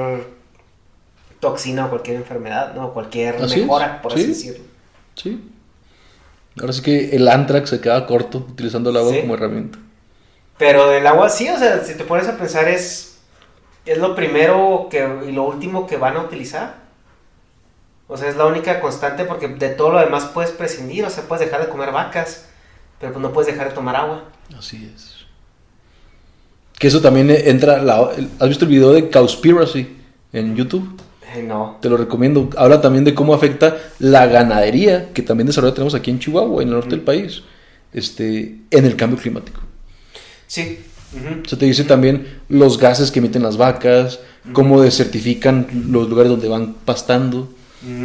toxina o cualquier enfermedad, ¿no? Cualquier Así es, mejora, por así sí. decirlo. Sí. Ahora sí que el Antrax se queda corto utilizando el agua Sí. como herramienta. Pero el agua sí, o sea, si te pones a pensar es, es lo primero que, y lo último que van a utilizar. O sea, es la única constante porque de todo lo demás puedes prescindir, o sea, puedes dejar de comer vacas, pero pues no puedes dejar de tomar agua. Así es. Que eso también entra. la- ¿Has visto el video de Cowspiracy en YouTube? Eh, no. Te lo recomiendo. Habla también de cómo afecta la ganadería, que también desarrollo tenemos aquí en Chihuahua, en el norte del país, este, en el cambio climático. Sí. Sea, te dice también los gases que emiten las vacas, cómo desertifican los lugares donde van pastando,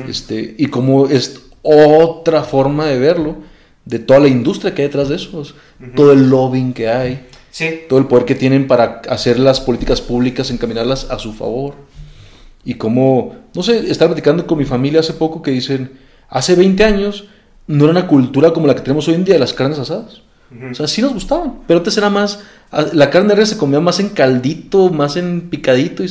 este, y cómo es otra forma de verlo, de toda la industria que hay detrás de eso, todo el lobbying que hay, Sí. todo el poder que tienen para hacer las políticas públicas, encaminarlas a su favor. Y cómo, no sé, estaba platicando con mi familia hace poco que dicen, hace 20 años no era una cultura como la que tenemos hoy en día de las carnes asadas. O sea, sí nos gustaban, pero antes era más, la carne de res se comía más en caldito, más en picadito, y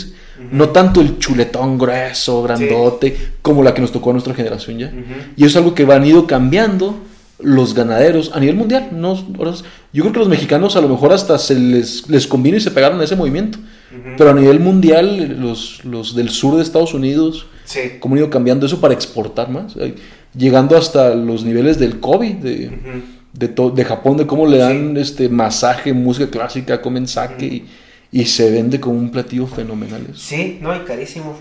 no tanto el chuletón grueso, grandote, como la que nos tocó a nuestra generación ya. Y eso es algo que van ido cambiando los ganaderos a nivel mundial. No, yo creo que los mexicanos a lo mejor hasta se les, les convino y se pegaron a ese movimiento. Pero a nivel mundial, los, los del sur de Estados Unidos, Sí. cómo han ido cambiando eso para exportar más, llegando hasta los niveles del COVID, de, de, to- de Japón, de cómo le dan este masaje, música clásica, comen sake y, y se vende como un platillo fenomenal. eso. Sí, no, y carísimo.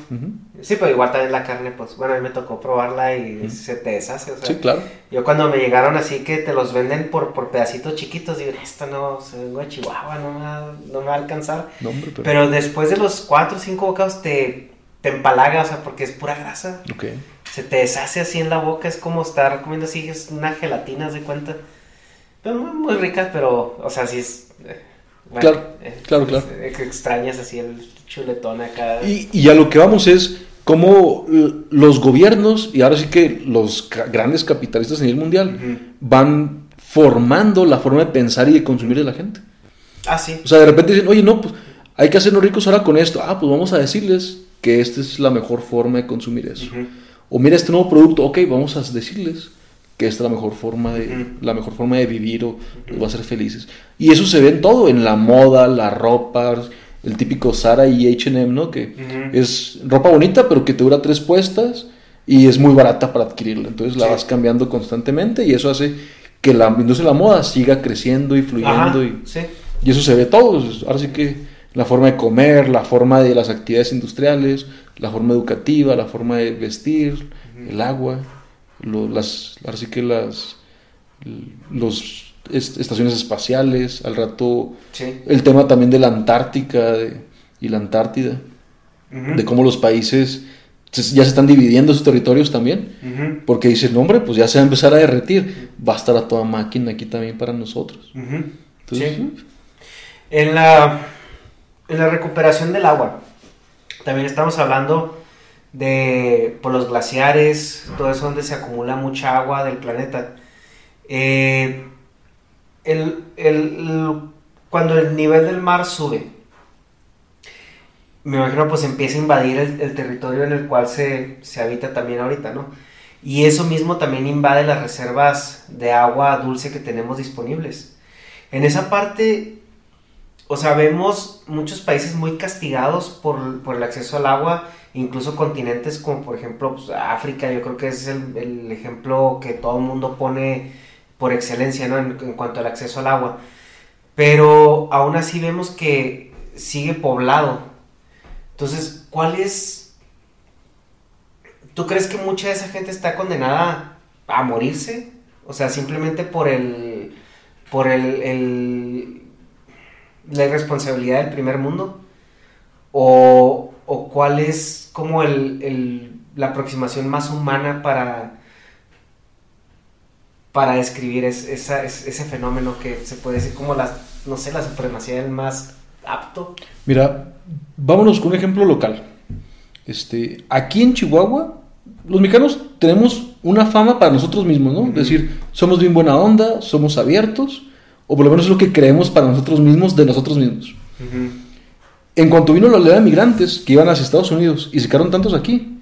Sí, pero igual también la carne, pues, bueno, a mí me tocó probarla y se te deshace, o sea. Sí, claro. Yo cuando me llegaron así que te los venden por, por pedacitos chiquitos, digo, esto no, se vengo de Chihuahua, no me, va, no me va a alcanzar. No, hombre, pero- Pero después de los cuatro o cinco bocados te, te empalaga, o sea, porque es pura grasa. Ok. Se te deshace así en la boca, es como estar comiendo así, es una gelatina, haz de cuenta. Pero muy, muy rica, pero, o sea, sí es... eh, Claro, claro, claro. eh, extrañas así el chuletón acá. Y, y a lo que vamos es cómo eh, los gobiernos, y ahora sí que los ca- grandes capitalistas a nivel mundial, van formando la forma de pensar y de consumir de la gente. Ah, sí. O sea, de repente dicen, oye, no, pues hay que hacernos ricos ahora con esto. Ah, pues vamos a decirles que esta es la mejor forma de consumir eso. O mira este nuevo producto, ok, vamos a decirles que esta es la mejor forma de, la mejor forma de vivir o los va a hacer felices. Y eso se ve en todo, en la moda, la ropa, el típico Zara y H&M, ¿no? Que es ropa bonita, pero que te dura tres puestas y es muy barata para adquirirla. Entonces la vas cambiando constantemente y eso hace que la industria de la moda siga creciendo y fluyendo. y, y eso se ve todo. Ahora sí que la forma de comer, la forma de las actividades industriales, la forma educativa, la forma de vestir, el agua las, ahora sí que las los estaciones espaciales, al rato el tema también de la Antártica y la Antártida, de cómo los países ya se están dividiendo sus territorios también, porque dicen, no, hombre, pues ya se va a empezar a derretir, va a estar a toda máquina aquí también para nosotros. en, la, en la recuperación del agua, también estamos hablando de por los glaciares, todo eso donde se acumula mucha agua del planeta. Eh, cuando el nivel del mar sube, me imagino pues empieza a invadir el, territorio en el cual se, se, habita también ahorita, ¿no? Y eso mismo también invade las reservas de agua dulce que tenemos disponibles. En esa parte, o sea, vemos muchos países muy castigados por, por el acceso al agua incluso continentes como por ejemplo pues, África, yo creo que es el, ejemplo que todo el mundo pone por excelencia ¿no? en, cuanto al acceso al agua. Pero aún así vemos que sigue poblado. Entonces, ¿cuál es... ¿Tú crees que mucha de esa gente está condenada a morirse? O sea, simplemente por el... por el, el la irresponsabilidad del primer mundo. O, o cuál es como el, la aproximación más humana para, para describir ese fenómeno que se puede decir como la, no sé, la supremacía del más apto. Mira, vámonos con un ejemplo local. Este, aquí en Chihuahua, los mexicanos tenemos una fama para nosotros mismos, ¿no? Es decir, somos bien buena onda, somos abiertos, o por lo menos es lo que creemos para nosotros mismos de nosotros mismos. En cuanto vino la oleada de migrantes que iban hacia Estados Unidos y se quedaron tantos aquí,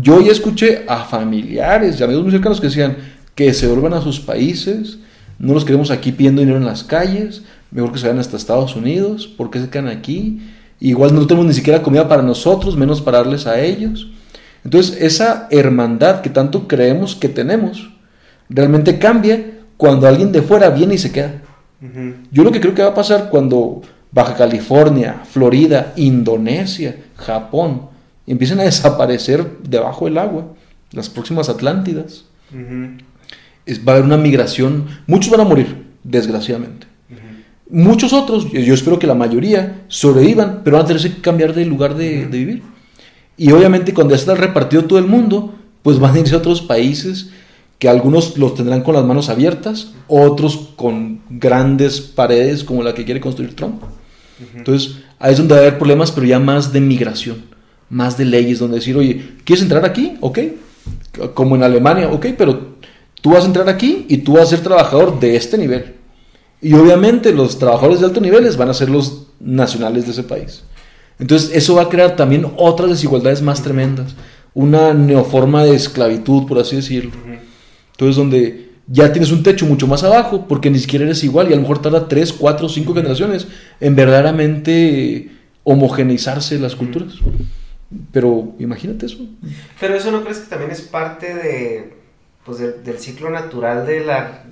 yo ya escuché a familiares y amigos muy cercanos que decían que se vuelvan a sus países, no los queremos aquí pidiendo dinero en las calles, mejor que se vayan hasta Estados Unidos, ¿por qué se quedan aquí? Igual no tenemos ni siquiera comida para nosotros, menos para darles a ellos. Entonces, esa hermandad que tanto creemos que tenemos, realmente cambia cuando alguien de fuera viene y se queda. Yo lo que creo que va a pasar cuando Baja California, Florida, Indonesia, Japón, empiezan a desaparecer debajo del agua, las próximas Atlántidas. va a haber una migración, muchos van a morir, desgraciadamente. Muchos otros, yo espero que la mayoría, sobrevivan, pero van a tener que cambiar de lugar de, vivir. Y obviamente cuando ya está repartido todo el mundo, pues van a irse a otros países que algunos los tendrán con las manos abiertas, otros con grandes paredes como la que quiere construir Trump. Entonces, ahí es donde va a haber problemas, pero ya más de migración, más de leyes, donde decir, oye, ¿quieres entrar aquí? Ok. Como en Alemania, ok, pero tú vas a entrar aquí y tú vas a ser trabajador de este nivel. Y obviamente los trabajadores de alto niveles van a ser los nacionales de ese país. Entonces, eso va a crear también otras desigualdades más tremendas. Una neoforma de esclavitud, por así decirlo. Entonces, donde ya tienes un techo mucho más abajo porque ni siquiera eres igual y a lo mejor tarda 3, 4, 5 generaciones en verdaderamente homogeneizarse las culturas. Pero imagínate eso. Pero eso no crees que también es parte de, pues del ciclo natural de la...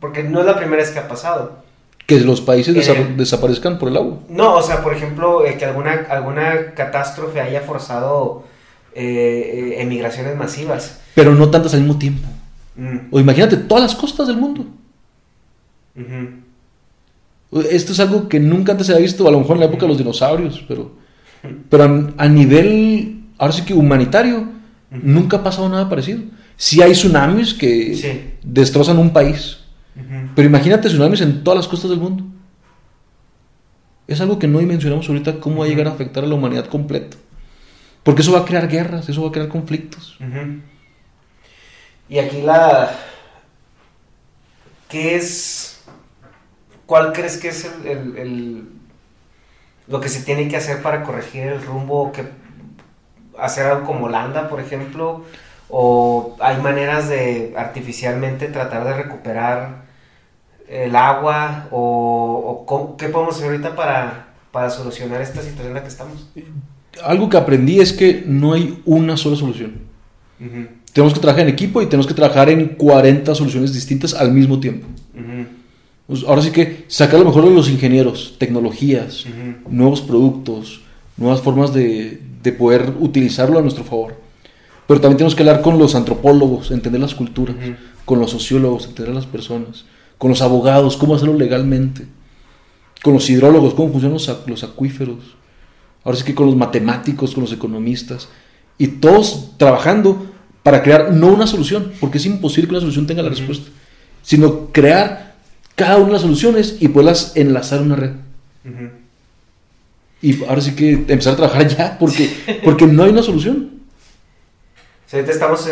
Porque no es la primera vez que ha pasado. Que los países eh, desaparezcan por el agua. No, o sea, por ejemplo, eh, que alguna, alguna catástrofe haya forzado eh, emigraciones masivas. Pero no tantas al mismo tiempo. Mm. O imagínate todas las costas del mundo. Esto es algo que nunca antes se había visto, a lo mejor en la época de los dinosaurios, pero, pero a, nivel, ahora sí que humanitario, nunca ha pasado nada parecido. Sí hay tsunamis que destrozan un país, pero imagínate tsunamis en todas las costas del mundo. Es algo que no dimensionamos ahorita cómo va a llegar a afectar a la humanidad completa. Porque eso va a crear guerras, eso va a crear conflictos. Y aquí la... ¿Qué es... ¿Cuál crees que es el, lo que se tiene que hacer para corregir el rumbo que hacer algo como Holanda, por ejemplo, o hay maneras de artificialmente tratar de recuperar el agua o, o qué podemos hacer ahorita para, para solucionar esta situación en la que estamos. Algo que aprendí es que no hay una sola solución. Tenemos que trabajar en equipo y tenemos que trabajar en 40 soluciones distintas al mismo tiempo. Pues ahora sí que sacar lo mejor de los ingenieros, tecnologías, nuevos productos, nuevas formas de, de poder utilizarlo a nuestro favor. Pero también tenemos que hablar con los antropólogos, entender las culturas, con los sociólogos, entender a las personas, con los abogados, cómo hacerlo legalmente, con los hidrólogos, cómo funcionan los, los acuíferos. Ahora sí que con los matemáticos, con los economistas, y todos trabajando para crear no una solución, porque es imposible que una solución tenga la respuesta, sino crear cada una de las soluciones y poderlas enlazar una red. Y ahora sí que empezar a trabajar ya, porque, porque no hay una solución. ahorita estamos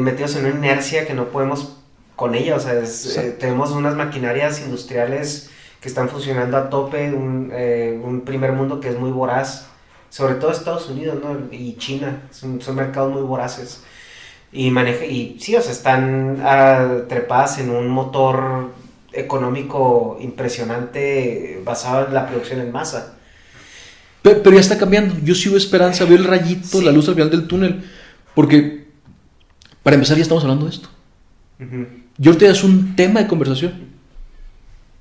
metidos en una inercia que no podemos con ella, o sea, eh, tenemos unas maquinarias industriales que están funcionando a tope, un, eh, un, primer mundo que es muy voraz, sobre todo Estados Unidos y China, son, son mercados muy voraces. Y, maneja, y sí, o sea, están uh, trepadas en un motor económico impresionante basado en la producción en masa. Pero, ya está cambiando. Yo sigo esperanza, veo el rayito, la luz al final del túnel. Porque, para empezar, ya estamos hablando de esto. Yo ahorita ya es un tema de conversación.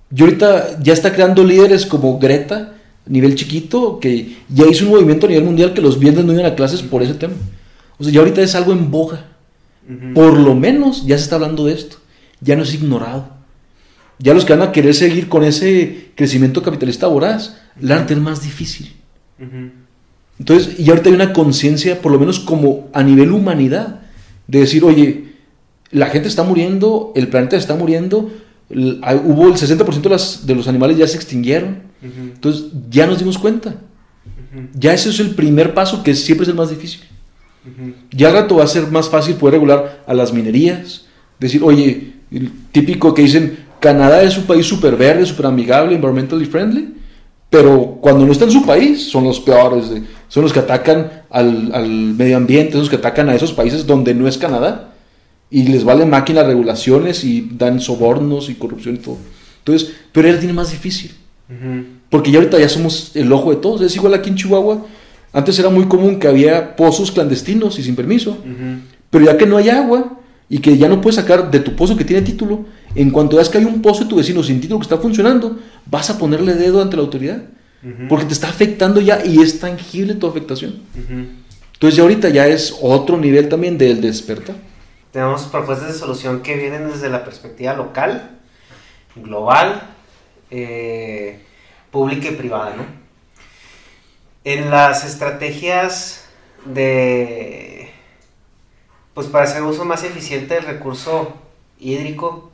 Yo ahorita ya está creando líderes como Greta, nivel chiquito, que ya hizo un movimiento a nivel mundial que los viernes no iban a clases por ese tema. O sea, ya ahorita es algo en boga. Por lo menos ya se está hablando de esto. Ya no es ignorado. Ya los que van a querer seguir con ese crecimiento capitalista voraz, la arte es más difícil. Entonces, y ahorita hay una conciencia, por lo menos como a nivel humanidad, de decir, oye, la gente está muriendo, el planeta está muriendo, hubo el 60% de, las, de los animales ya se extinguieron. Entonces, ya nos dimos cuenta. Ya ese es el primer paso que siempre es el más difícil. Ya al rato va a ser más fácil poder regular a las minerías, decir, oye, el típico que dicen, Canadá es un país súper verde, súper amigable, environmentally friendly, pero cuando no está en su país son los peores, son los que atacan al, al medio ambiente, son los que atacan a esos países donde no es Canadá y les vale máquina regulaciones y dan sobornos y corrupción y todo. Entonces, pero él tiene más difícil. Porque ya ahorita ya somos el ojo de todos. Es igual aquí en Chihuahua. Antes era muy común que había pozos clandestinos y sin permiso. Pero ya que no hay agua y que ya no puedes sacar de tu pozo que tiene título, en cuanto veas que hay un pozo de tu vecino sin título que está funcionando, vas a ponerle dedo ante la autoridad. Porque te está afectando ya y es tangible tu afectación. Entonces ya ahorita ya es otro nivel también del despertar. Tenemos propuestas de solución que vienen desde la perspectiva local, global, eh, pública y privada, ¿no? En las estrategias de, pues para hacer uso más eficiente del recurso hídrico,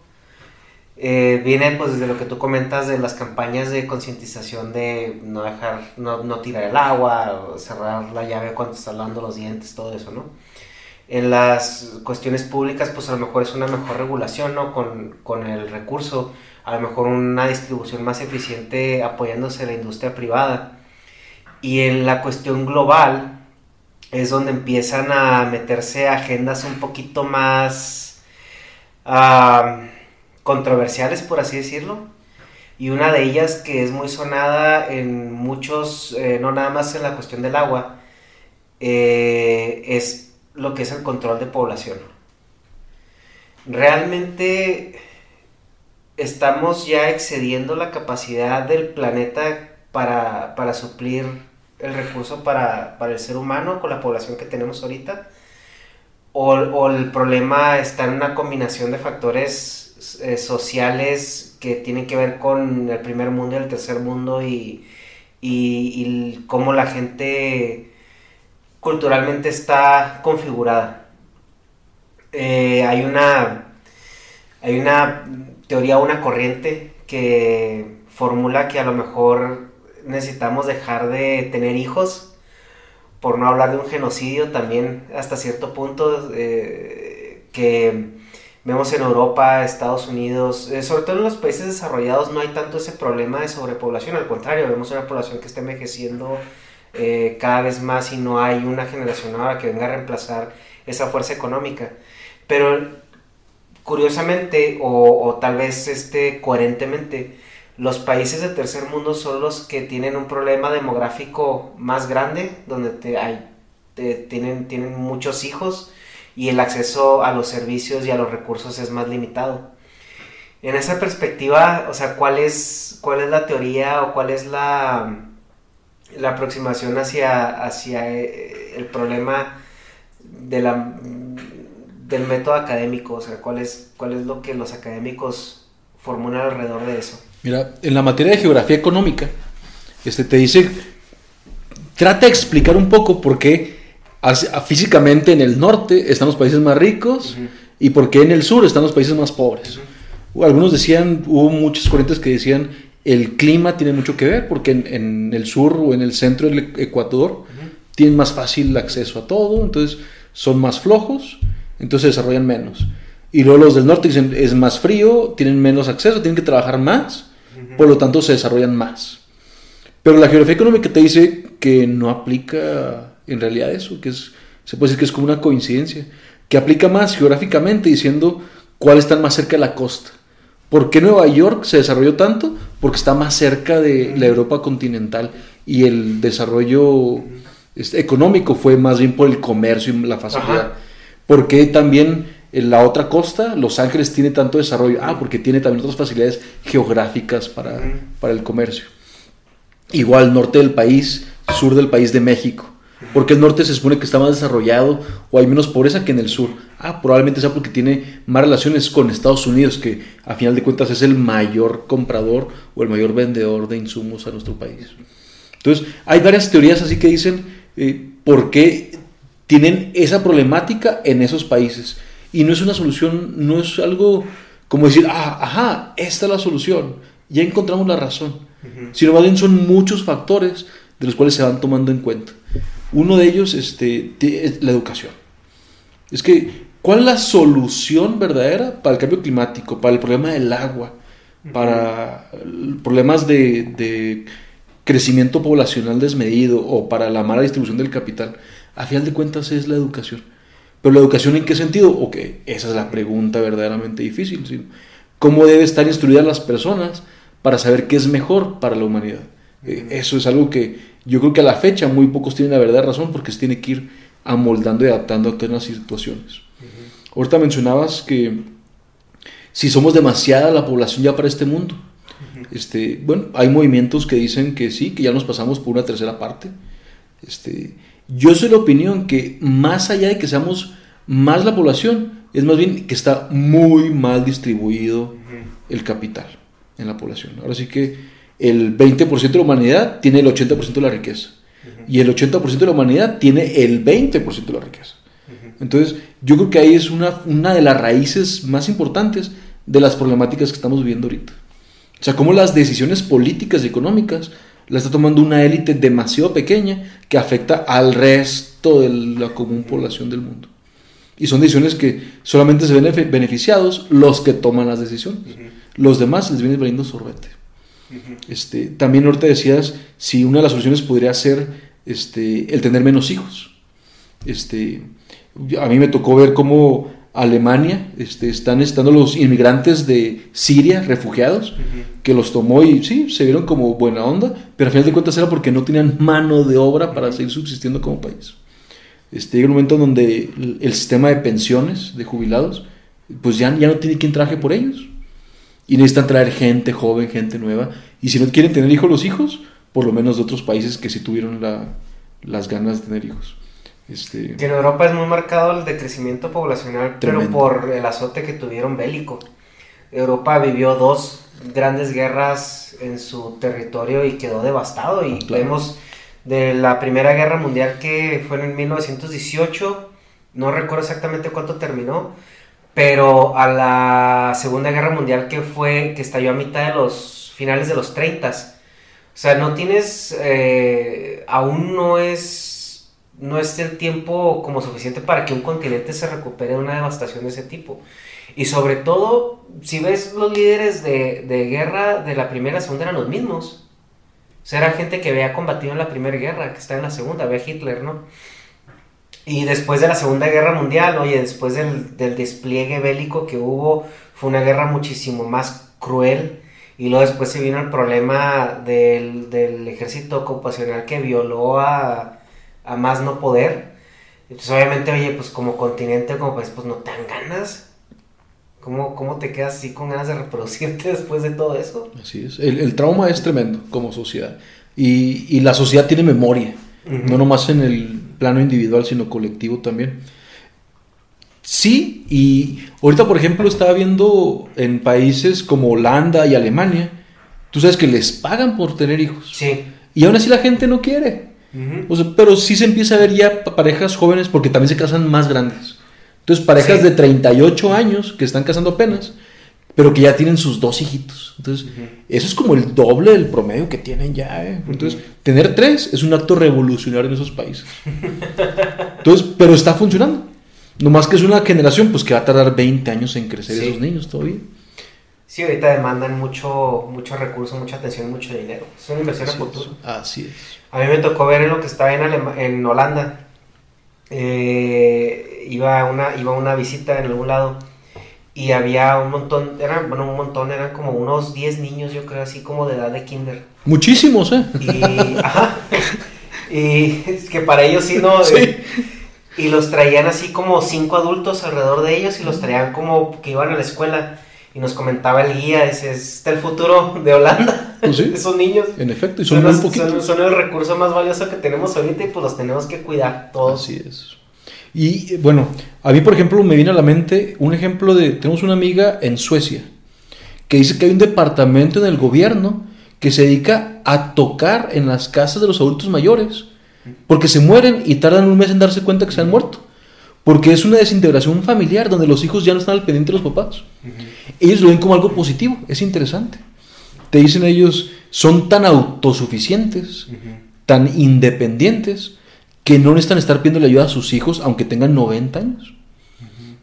eh, viene pues desde lo que tú comentas de las campañas de concientización de no dejar, no, no tirar el agua, cerrar la llave cuando estás lavando los dientes, todo eso, ¿no? en las cuestiones públicas, pues a lo mejor es una mejor regulación, ¿no? Con, con el recurso, a lo mejor una distribución más eficiente apoyándose la industria privada. Y en la cuestión global es donde empiezan a meterse agendas un poquito más controversiales, por así decirlo. Y una de ellas que es muy sonada en muchos, eh, no nada más en la cuestión del agua, eh, es lo que es el control de población. Realmente estamos ya excediendo la capacidad del planeta para, suplir el recurso para, el ser humano con la población que tenemos ahorita. O, el problema está en una combinación de factores eh, sociales que tienen que ver con el primer mundo y el tercer mundo y, y cómo la gente culturalmente está configurada. Eh, hay una hay una teoría, una corriente que formula que a lo mejor necesitamos dejar de tener hijos, por no hablar de un genocidio también hasta cierto punto eh, que vemos en Europa, Estados Unidos, eh, sobre todo en los países desarrollados no hay tanto ese problema de sobrepoblación, al contrario, vemos una población que está envejeciendo eh, cada vez más y no hay una generación nueva que venga a reemplazar esa fuerza económica. Pero curiosamente, o, o tal vez este, coherentemente, los países del tercer mundo son los que tienen un problema demográfico más grande, donde te hay, te- tienen, tienen muchos hijos y el acceso a los servicios y a los recursos es más limitado. En esa perspectiva, o sea, ¿cuál es, cuál es la teoría o cuál es la, la aproximación hacia, hacia eh, el problema de la, del método académico? O sea, ¿cuál es, cuál es lo que los académicos formulan alrededor de eso? Mira, en la materia de geografía económica, este te dice, trata de explicar un poco por qué físicamente en el norte están los países más ricos y por qué en el sur están los países más pobres. Algunos decían, hubo muchas corrientes que decían, el clima tiene mucho que ver porque en, en el sur o en el centro del Ecuador tienen más fácil acceso a todo, entonces son más flojos, entonces se desarrollan menos. Y luego los del norte dicen, es más frío, tienen menos acceso, tienen que trabajar más, por lo tanto se desarrollan más. Pero la geografía económica te dice que no aplica en realidad eso, que es, se puede decir que es como una coincidencia, que aplica más geográficamente diciendo cuáles están más cerca de la costa. ¿Por qué Nueva York se desarrolló tanto? Porque está más cerca de la Europa continental y el desarrollo este, económico fue más bien por el comercio y la facilidad. Ajá. ¿Por qué también en la otra costa, Los Ángeles, tiene tanto desarrollo? Ah, porque tiene también otras facilidades geográficas para, para el comercio. Igual norte del país, sur del país de México. Porque el norte se supone que está más desarrollado o hay menos pobreza que en el sur. Ah, probablemente sea porque tiene más relaciones con Estados Unidos, que a final de cuentas es el mayor comprador o el mayor vendedor de insumos a nuestro país. Entonces, hay varias teorías así que dicen eh, por qué tienen esa problemática en esos países. Y no es una solución, no es algo como decir, ah, ajá, esta es la solución, ya encontramos la razón. Sino más bien son muchos factores de los cuales se van tomando en cuenta. Uno de ellos este, es la educación. Es que, ¿cuál es la solución verdadera para el cambio climático, para el problema del agua, para problemas de, de crecimiento poblacional desmedido o para la mala distribución del capital? A final de cuentas es la educación. Pero la educación en qué sentido? Ok, esa es la pregunta verdaderamente difícil. ¿sí? ¿Cómo debe estar instruidas las personas para saber qué es mejor para la humanidad? Eh, Eso es algo que yo creo que a la fecha muy pocos tienen la verdadera razón porque se tiene que ir amoldando y adaptando a todas las situaciones. Ahorita mencionabas que si somos demasiada la población ya para este mundo. Este, bueno, hay movimientos que dicen que sí, que ya nos pasamos por una tercera parte. Este, yo soy la opinión que más allá de que seamos más la población, es más bien que está muy mal distribuido el capital en la población. Ahora sí que el 20% de la humanidad tiene el 80% de la riqueza. Y el 80% de la humanidad tiene el 20% de la riqueza. Entonces, yo creo que ahí es una, una de las raíces más importantes de las problemáticas que estamos viviendo ahorita. O sea, cómo las decisiones políticas y económicas las está tomando una élite demasiado pequeña que afecta al resto de la común población del mundo. Y son decisiones que solamente se ven beneficiados los que toman las decisiones. Los demás les viene valiendo sorbete. Este, también ahorita decías si una de las soluciones podría ser este, el tener menos hijos. Este, a mí me tocó ver cómo Alemania este, están estando los inmigrantes de Siria, refugiados, que los tomó y sí, se vieron como buena onda, pero al final de cuentas era porque no tenían mano de obra para seguir subsistiendo como país. Este, llega un momento en donde el, el sistema de pensiones de jubilados, pues ya, ya no tiene quien trabaje por ellos. Y necesitan traer gente joven, gente nueva. Y si no quieren tener hijos los hijos, por lo menos de otros países que sí tuvieron la- las ganas de tener hijos. Este, Que en Europa es muy marcado el decrecimiento poblacional, pero por el azote que tuvieron bélico. Europa vivió dos grandes guerras en su territorio y quedó devastado. Y Claro. vemos de la Primera Guerra Mundial que fue en 1918, no recuerdo exactamente cuánto terminó, pero a la Segunda Guerra Mundial que fue, que estalló a mitad de los finales de los 30. O sea, no tienes, eh, aún no es, no es el tiempo como suficiente para que un continente se recupere de una devastación de ese tipo. Y sobre todo, si ves los líderes de, de guerra de la primera segunda eran los mismos. O sea, era gente que había combatido en la Primera Guerra, que está en la Segunda, ve Hitler, ¿no? Y después de la Segunda Guerra Mundial, oye, después del, del despliegue bélico que hubo, fue una guerra muchísimo más cruel. Y luego después se vino el problema del, del ejército ocupacional que violó a, a más no poder. Entonces, obviamente, oye, pues como continente, como país, pues no te dan ganas. ¿Cómo, ¿Cómo te quedas así con ganas de reproducirte después de todo eso? Así es. El, el trauma es tremendo como sociedad. Y, y la sociedad tiene memoria. No nomás en el plano individual, sino colectivo también. Sí, y ahorita, por ejemplo, estaba viendo en países como Holanda y Alemania, tú sabes que les pagan por tener hijos. Sí. Y aún así la gente no quiere. O sea, pero sí se empieza a ver ya pa- parejas jóvenes porque también se casan más grandes. Entonces, parejas Sí. de 38 años que están casando apenas, pero que ya tienen sus dos hijitos. Entonces, eso es como el doble del promedio que tienen ya. ¿eh? Entonces, tener tres es un acto revolucionario en esos países. Entonces, pero está funcionando. Nomás que es una generación pues que va a tardar 20 años en crecer Sí. esos niños todavía. Sí, ahorita demandan mucho, mucho recurso, mucha atención, mucho dinero. Es una inversión a Así es. futuro. Así es. A mí me tocó ver en lo que estaba en, Alema- en Holanda. Eh, iba, a una, iba a una visita en algún lado y había un montón, eran, bueno, un montón, eran como unos 10 niños, yo creo, así como de edad de kinder. Muchísimos, ¿eh? Y, ajá, y es que para ellos sí, ¿no? Sí. Eh, Y los traían así como cinco adultos alrededor de ellos y los traían como que iban a la escuela. Y nos comentaba el guía, ese es el futuro de Holanda, Pues sí. esos niños. En efecto, y son, Son, los- son- son el recurso más valioso que tenemos ahorita y pues los tenemos que cuidar todos. Así es. Y eh, bueno, a mí, por ejemplo, me viene a la mente un ejemplo de. Tenemos una amiga en Suecia que dice que hay un departamento en el gobierno que se dedica a tocar en las casas de los adultos mayores porque se mueren y tardan un mes en darse cuenta que se han muerto. Porque es una desintegración familiar donde los hijos ya no están al pendiente de los papás. Ellos lo ven como algo positivo, es interesante. Te dicen ellos, son tan autosuficientes, tan independientes, que no necesitan estar pidiendo ayuda a sus hijos aunque tengan 90 años.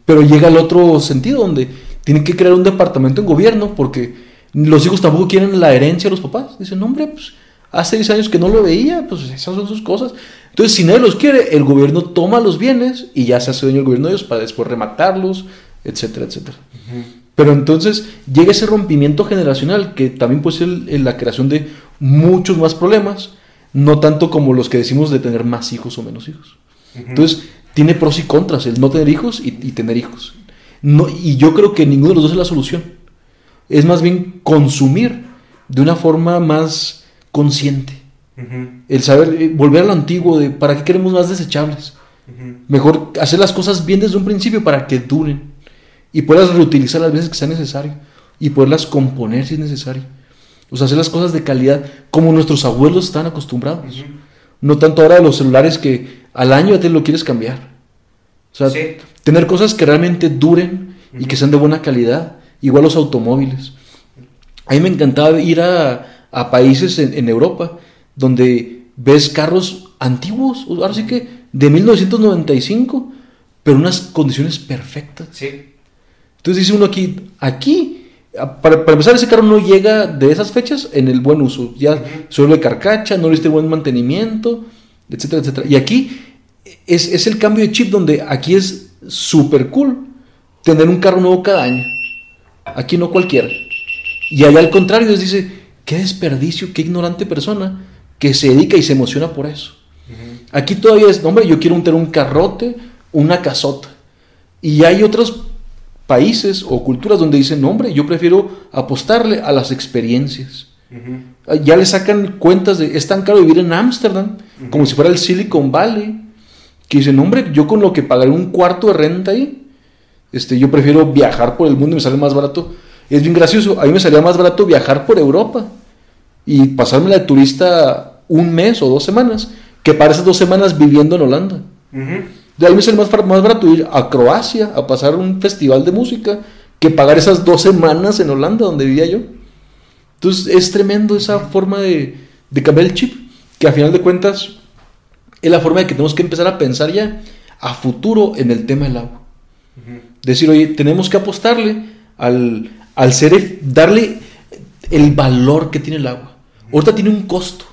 Pero llega el otro sentido donde tienen que crear un departamento en gobierno porque los hijos tampoco quieren la herencia de los papás. Dicen, "No, hombre, pues hace 10 años que no lo veía, pues esas son sus cosas. Entonces, si nadie los quiere, el gobierno toma los bienes y ya se hace dueño del gobierno de ellos para después rematarlos, etcétera, etcétera. Pero entonces llega ese rompimiento generacional que también puede ser el- el- la creación de muchos más problemas, no tanto como los que decimos de tener más hijos o menos hijos. Entonces, tiene pros y contras el no tener hijos y, y tener hijos. No, y yo creo que ninguno de los dos es la solución. Es más bien consumir de una forma más consciente. El saber, eh, volver a lo antiguo de para qué queremos más desechables. Mejor hacer las cosas bien desde un principio para que duren y poderlas reutilizar las veces que sea necesario y poderlas componer si es necesario. O sea, hacer las cosas de calidad como nuestros abuelos están acostumbrados. No tanto ahora los celulares que al año ya te lo quieres cambiar. O sea, Sí. tener cosas que realmente duren y que sean de buena calidad. Igual los automóviles. A mí me encantaba ir a, a países en, en Europa donde ves carros antiguos, ahora sí que de 1995, pero unas condiciones perfectas. Sí. Entonces dice uno aquí, aquí, para, para empezar, ese carro no llega de esas fechas en el buen uso. Ya se vuelve carcacha, no le diste buen mantenimiento, etcétera, etcétera. Y aquí es, es el cambio de chip donde aquí es súper cool tener un carro nuevo cada año. Aquí no cualquiera. Y allá al contrario, les dice, qué desperdicio, qué ignorante persona que se dedica y se emociona por eso. Aquí todavía es, hombre, yo quiero tener un carrote, una casota. Y hay otros países o culturas donde dicen, no, hombre, yo prefiero apostarle a las experiencias. Ya le sacan cuentas de, es tan caro vivir en Ámsterdam, como si fuera el Silicon Valley, que dicen, hombre, yo con lo que pagaré un cuarto de renta ahí, este, yo prefiero viajar por el mundo y me sale más barato. Es bien gracioso, a mí me salía más barato viajar por Europa y pasármela de turista un mes o dos semanas, que para esas dos semanas viviendo en Holanda. De ahí me sale más, más barato ir a Croacia a pasar un festival de música que pagar esas dos semanas en Holanda donde vivía yo. Entonces es tremendo esa forma de, de cambiar el chip, que a final de cuentas es la forma de que tenemos que empezar a pensar ya a futuro en el tema del agua. Decir, oye, tenemos que apostarle al, al ser, darle el valor que tiene el agua. Ahorita tiene un costo.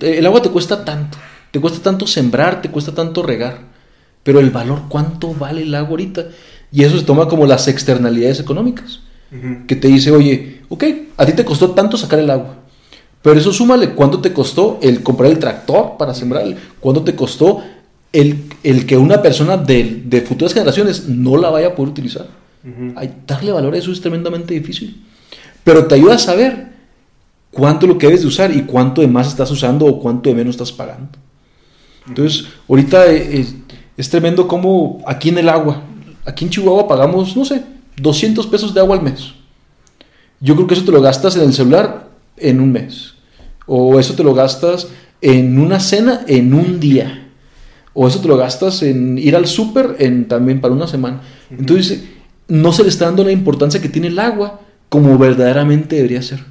El agua te cuesta tanto. Te cuesta tanto sembrar, te cuesta tanto regar. Pero el valor, ¿cuánto vale el agua ahorita? Y eso se toma como las externalidades económicas. Que te dice, oye, ok, a ti te costó tanto sacar el agua. Pero eso súmale cuánto te costó el comprar el tractor para sembrar, cuánto te costó el, el que una persona de, de futuras generaciones no la vaya a poder utilizar. Darle valor a eso es tremendamente difícil. Pero te ayuda a saber cuánto es lo que debes de usar y cuánto de más estás usando o cuánto de menos estás pagando. Entonces, ahorita eh, eh, es tremendo como aquí en el agua, aquí en Chihuahua pagamos, no sé, 200 pesos de agua al mes. Yo creo que eso te lo gastas en el celular en un mes. O eso te lo gastas en una cena en un día. O eso te lo gastas en ir al súper también para una semana. Entonces, no se le está dando la importancia que tiene el agua como verdaderamente debería ser.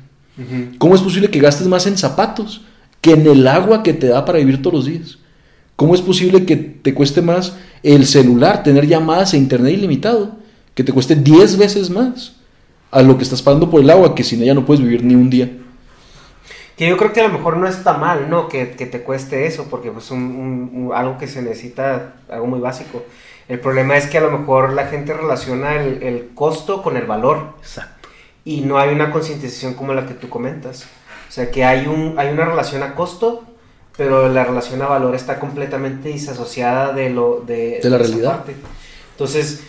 ¿Cómo es posible que gastes más en zapatos que en el agua que te da para vivir todos los días? ¿Cómo es posible que te cueste más el celular, tener llamadas e internet ilimitado, que te cueste 10 veces más a lo que estás pagando por el agua, que sin ella no puedes vivir ni un día? Que yo creo que a lo mejor no está mal, ¿no? Que, que te cueste eso, porque pues un, un- un- algo que se necesita, algo muy básico. El problema es que a lo mejor la gente relaciona el, el costo con el valor. Exacto. Y no hay una concientización como la que tú comentas. O sea, que hay, un, hay una relación a costo, pero la relación a valor está completamente disasociada de, lo, de, De la esa realidad. parte. Entonces,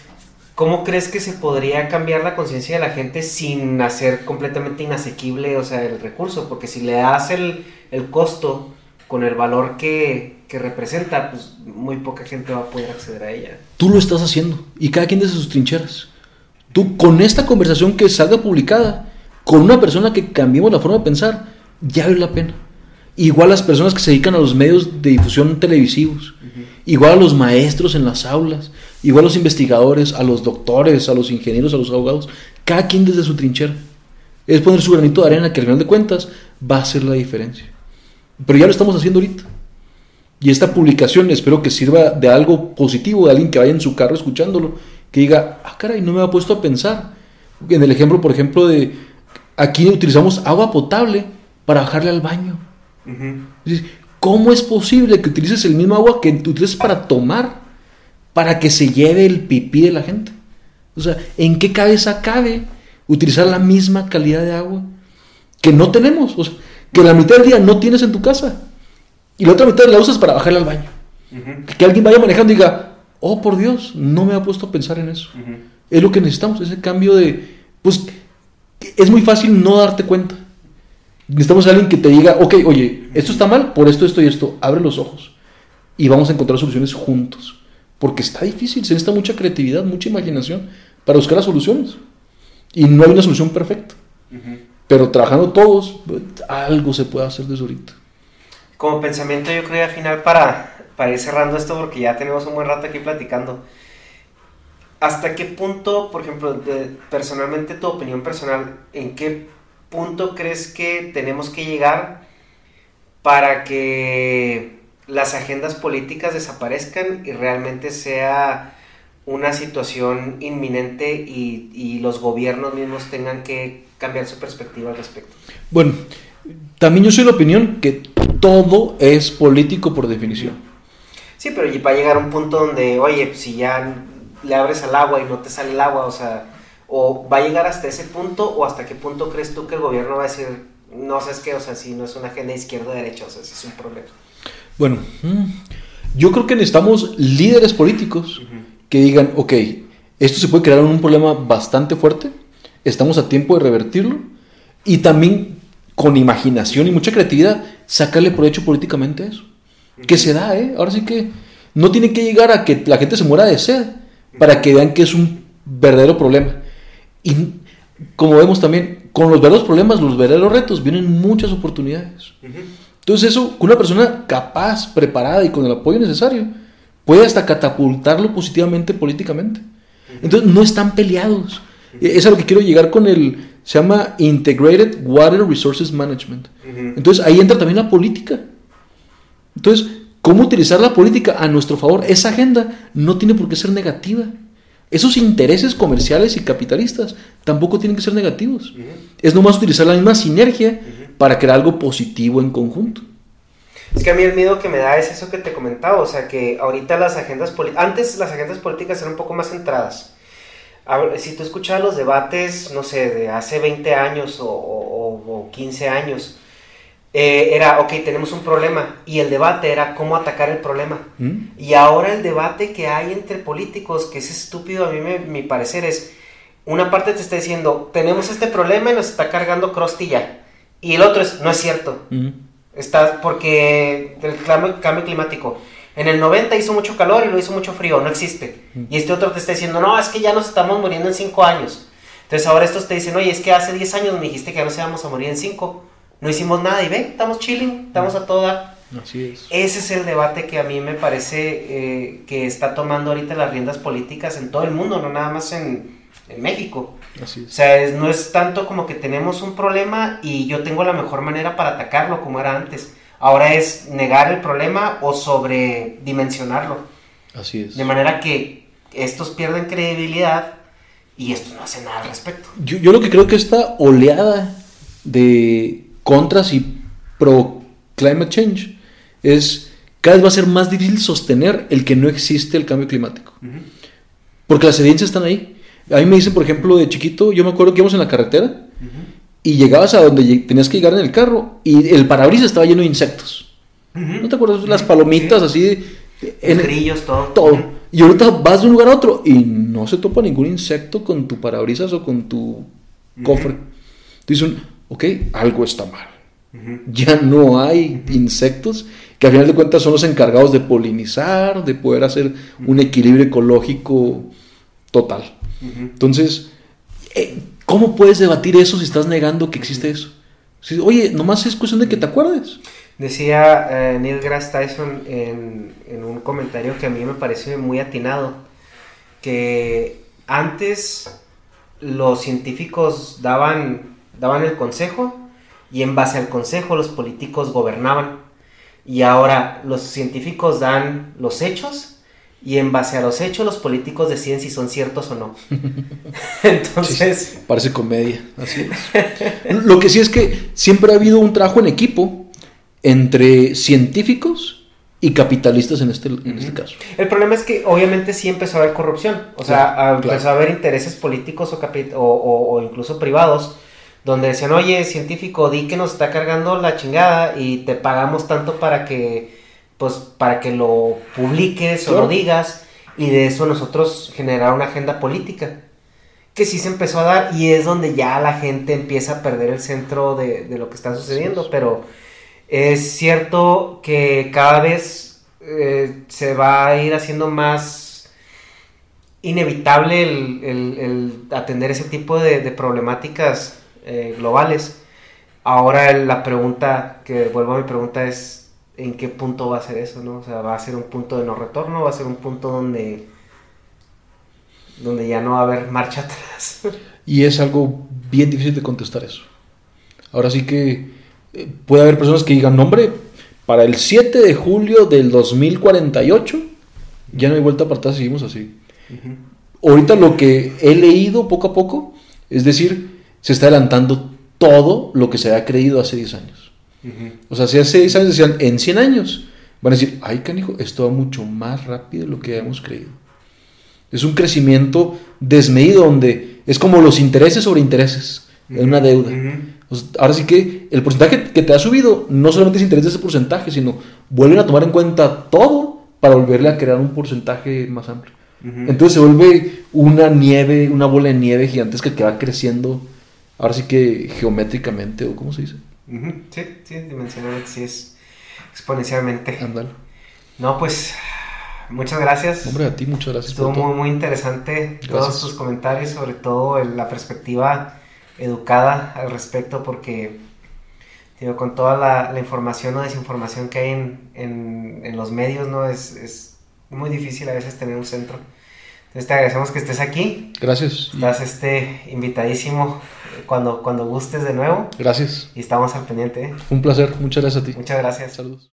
¿cómo crees que se podría cambiar la conciencia de la gente sin hacer completamente inasequible, o sea, el recurso? Porque si le das el, el costo con el valor que, que representa, pues muy poca gente va a poder acceder a ella. Tú lo estás haciendo y cada quien desde sus trincheras. Tú con esta conversación que salga publicada, con una persona que cambiemos la forma de pensar, ya vale la pena. Igual las personas que se dedican a los medios de difusión televisivos, igual a los maestros en las aulas, igual a los investigadores, a los doctores, a los ingenieros, a los abogados, cada quien desde su trinchera. Es poner su granito de arena que al final de cuentas va a hacer la diferencia. Pero ya lo estamos haciendo ahorita. Y esta publicación espero que sirva de algo positivo, de alguien que vaya en su carro escuchándolo, que diga, ah, caray, no me ha puesto a pensar. En el ejemplo, por ejemplo, de aquí utilizamos agua potable para bajarle al baño. ¿Cómo es posible que utilices el mismo agua que utilizas para tomar, para que se lleve el pipí de la gente? O sea, ¿en qué cabeza cabe utilizar la misma calidad de agua que no tenemos? O sea, que la mitad del día no tienes en tu casa y la otra mitad la usas para bajarle al baño. Que alguien vaya manejando y diga, oh por Dios, no me ha puesto a pensar en eso. Es lo que necesitamos, ese cambio de, pues, es muy fácil no darte cuenta. Necesitamos a alguien que te diga, ok, oye, esto está mal por esto, esto y esto. Abre los ojos y vamos a encontrar soluciones juntos. Porque está difícil, se necesita mucha creatividad, mucha imaginación para buscar las soluciones. Y no hay una solución perfecta. Pero trabajando todos, algo se puede hacer desde ahorita. Como pensamiento, yo creo al final para, para ir cerrando esto, porque ya tenemos un buen rato aquí platicando. ¿Hasta qué punto, por ejemplo, personalmente tu opinión personal, en qué punto crees que tenemos que llegar para que las agendas políticas desaparezcan y realmente sea una situación inminente y, y los gobiernos mismos tengan que cambiar su perspectiva al respecto? Bueno, también yo soy de la opinión que todo es político por definición. Sí, pero va a llegar un punto donde, oye, si ya le abres al agua y no te sale el agua, o sea, o va a llegar hasta ese punto, o hasta qué punto crees tú que el gobierno va a decir, no sabes qué, o sea, si no es una agenda izquierda-derecha, o sea, si es un problema. Bueno, yo creo que necesitamos líderes políticos que digan, ok, esto se puede crear un problema bastante fuerte, estamos a tiempo de revertirlo, y también con imaginación y mucha creatividad, sacarle provecho políticamente a eso. Que se da, ¿eh? Ahora sí que no tiene que llegar a que la gente se muera de sed para que vean que es un verdadero problema. Y como vemos también, con los verdaderos problemas, los verdaderos retos, vienen muchas oportunidades. Entonces eso, con una persona capaz, preparada y con el apoyo necesario, puede hasta catapultarlo positivamente políticamente. Entonces no están peleados. Es a lo que quiero llegar con el, se llama Integrated Water Resources Management. Entonces ahí entra también la política. Entonces, ¿cómo utilizar la política a nuestro favor? Esa agenda no tiene por qué ser negativa. Esos intereses comerciales y capitalistas tampoco tienen que ser negativos. Es nomás utilizar la misma sinergia para crear algo positivo en conjunto. Es que a mí el miedo que me da es eso que te comentaba, o sea que ahorita las agendas políticas, antes las agendas políticas eran un poco más centradas. Si tú escuchabas los debates, no sé, de hace 20 años o, o- o 15 años, eh, era, ok, tenemos un problema, y el debate era cómo atacar el problema. ¿Mm? Y ahora el debate que hay entre políticos, que es estúpido, a mí me, mi parecer es, una parte te está diciendo, tenemos este problema y nos está cargando Krusty ya. Y el otro es, no es cierto. ¿Mm? Está porque el cambio, cambio climático. En el 90 hizo mucho calor y lo hizo mucho frío, no existe. Y este otro te está diciendo, no, es que ya nos estamos muriendo en 5 años. Entonces ahora estos te dicen, oye, es que hace 10 años me dijiste que ya nos íbamos a morir en 5. No hicimos nada y ve, estamos chilling, estamos a toda. Así es. Ese es el debate que a mí me parece eh, que está tomando ahorita las riendas políticas en todo el mundo, no nada más en, en México. Así O es. sea, es- no es tanto como que tenemos un problema y yo tengo la mejor manera para atacarlo como era antes. Ahora es negar el problema o sobredimensionarlo. Así es. De manera que estos pierden credibilidad y estos no hacen nada al respecto. Yo, yo lo que creo que esta oleada de contras y pro climate change es cada vez va a ser más difícil sostener el que no existe el cambio climático. Porque las evidencias están ahí. A mí me dicen, por ejemplo, de chiquito, yo me acuerdo que íbamos en la carretera y llegabas a donde tenías que llegar en el carro y el parabrisas estaba lleno de insectos. ¿No te acuerdas? Las palomitas así. En grillos, todo. Todo. Y ahorita vas de un lugar a otro y no se topa ningún insecto con tu parabrisas o con tu cofre. Dicen, ok, algo está mal. Ya no hay insectos que al final de cuentas son los encargados de polinizar, de poder hacer un equilibrio ecológico total. Entonces, eh, ¿cómo puedes debatir eso si estás negando que existe eso? Si, Oye, nomás es cuestión de que te acuerdes. Decía eh, Neil deGrasse Tyson en, un comentario que a mí me parece muy atinado, que antes los científicos daban, daban el consejo y en base al consejo los políticos gobernaban. Y ahora los científicos dan los hechos y en base a los hechos los políticos deciden si son ciertos o no. Entonces... Parece comedia, así es. Lo que sí es que siempre ha habido un trabajo en equipo entre científicos y capitalistas en este, en este caso. El problema es que obviamente sí empezó a haber corrupción, o sea, Claro, a- claro. empezó a haber intereses políticos o, capi- o, o- o incluso privados, donde decían, oye, científico, di que nos está cargando la chingada y te pagamos tanto para que, pues, para que lo publiques o lo digas, y de eso nosotros generar una agenda política. Que sí se empezó a dar y es donde ya la gente empieza a perder el centro de, de lo que está sucediendo, pero es cierto que cada vez eh, se va a ir haciendo más inevitable el, el- el atender ese tipo de, de problemáticas eh, globales. Ahora la pregunta, que vuelvo a mi pregunta, es ¿en qué punto va a ser eso? ¿no? O sea, ¿va a ser un punto de no retorno? ¿Va a ser un punto donde, donde ya no va a haber marcha atrás? Y es algo bien difícil de contestar eso. Ahora sí que eh, puede haber personas que digan, "No, hombre, para el 7 de julio del 2048 ya no hay vuelta para atrás, seguimos así. Ahorita lo que he leído poco a poco, es decir, se está adelantando todo lo que se había creído hace 10 años. O sea, si hace 10 años decían, en 100 años, van a decir, ay, canijo, esto va mucho más rápido de lo que habíamos creído. Es un crecimiento desmedido donde es como los intereses sobre intereses en una deuda. O sea, ahora sí que el porcentaje que te ha subido no solamente es interés de ese porcentaje, sino vuelven a tomar en cuenta todo para volverle a crear un porcentaje más amplio. Entonces se vuelve una nieve, una bola de nieve gigantesca que va creciendo, ahora sí que geométricamente, o cómo se dice. Ujú, Sí, sí, dimensionalmente sí es exponencialmente. No, pues muchas gracias. Hombre, a ti muchas gracias Estuvo por todo. muy, muy interesante todos tus comentarios, sobre todo la perspectiva educada al respecto, porque digo, con toda la, la información o desinformación que hay en, en- en los medios, ¿no? Es, es muy difícil a veces tener un centro. Entonces te agradecemos que estés aquí. Gracias. Estás este, invitadísimo cuando, cuando gustes de nuevo. Gracias. Y estamos al pendiente. ¿eh? Un placer. Muchas gracias a ti. Muchas gracias. Saludos.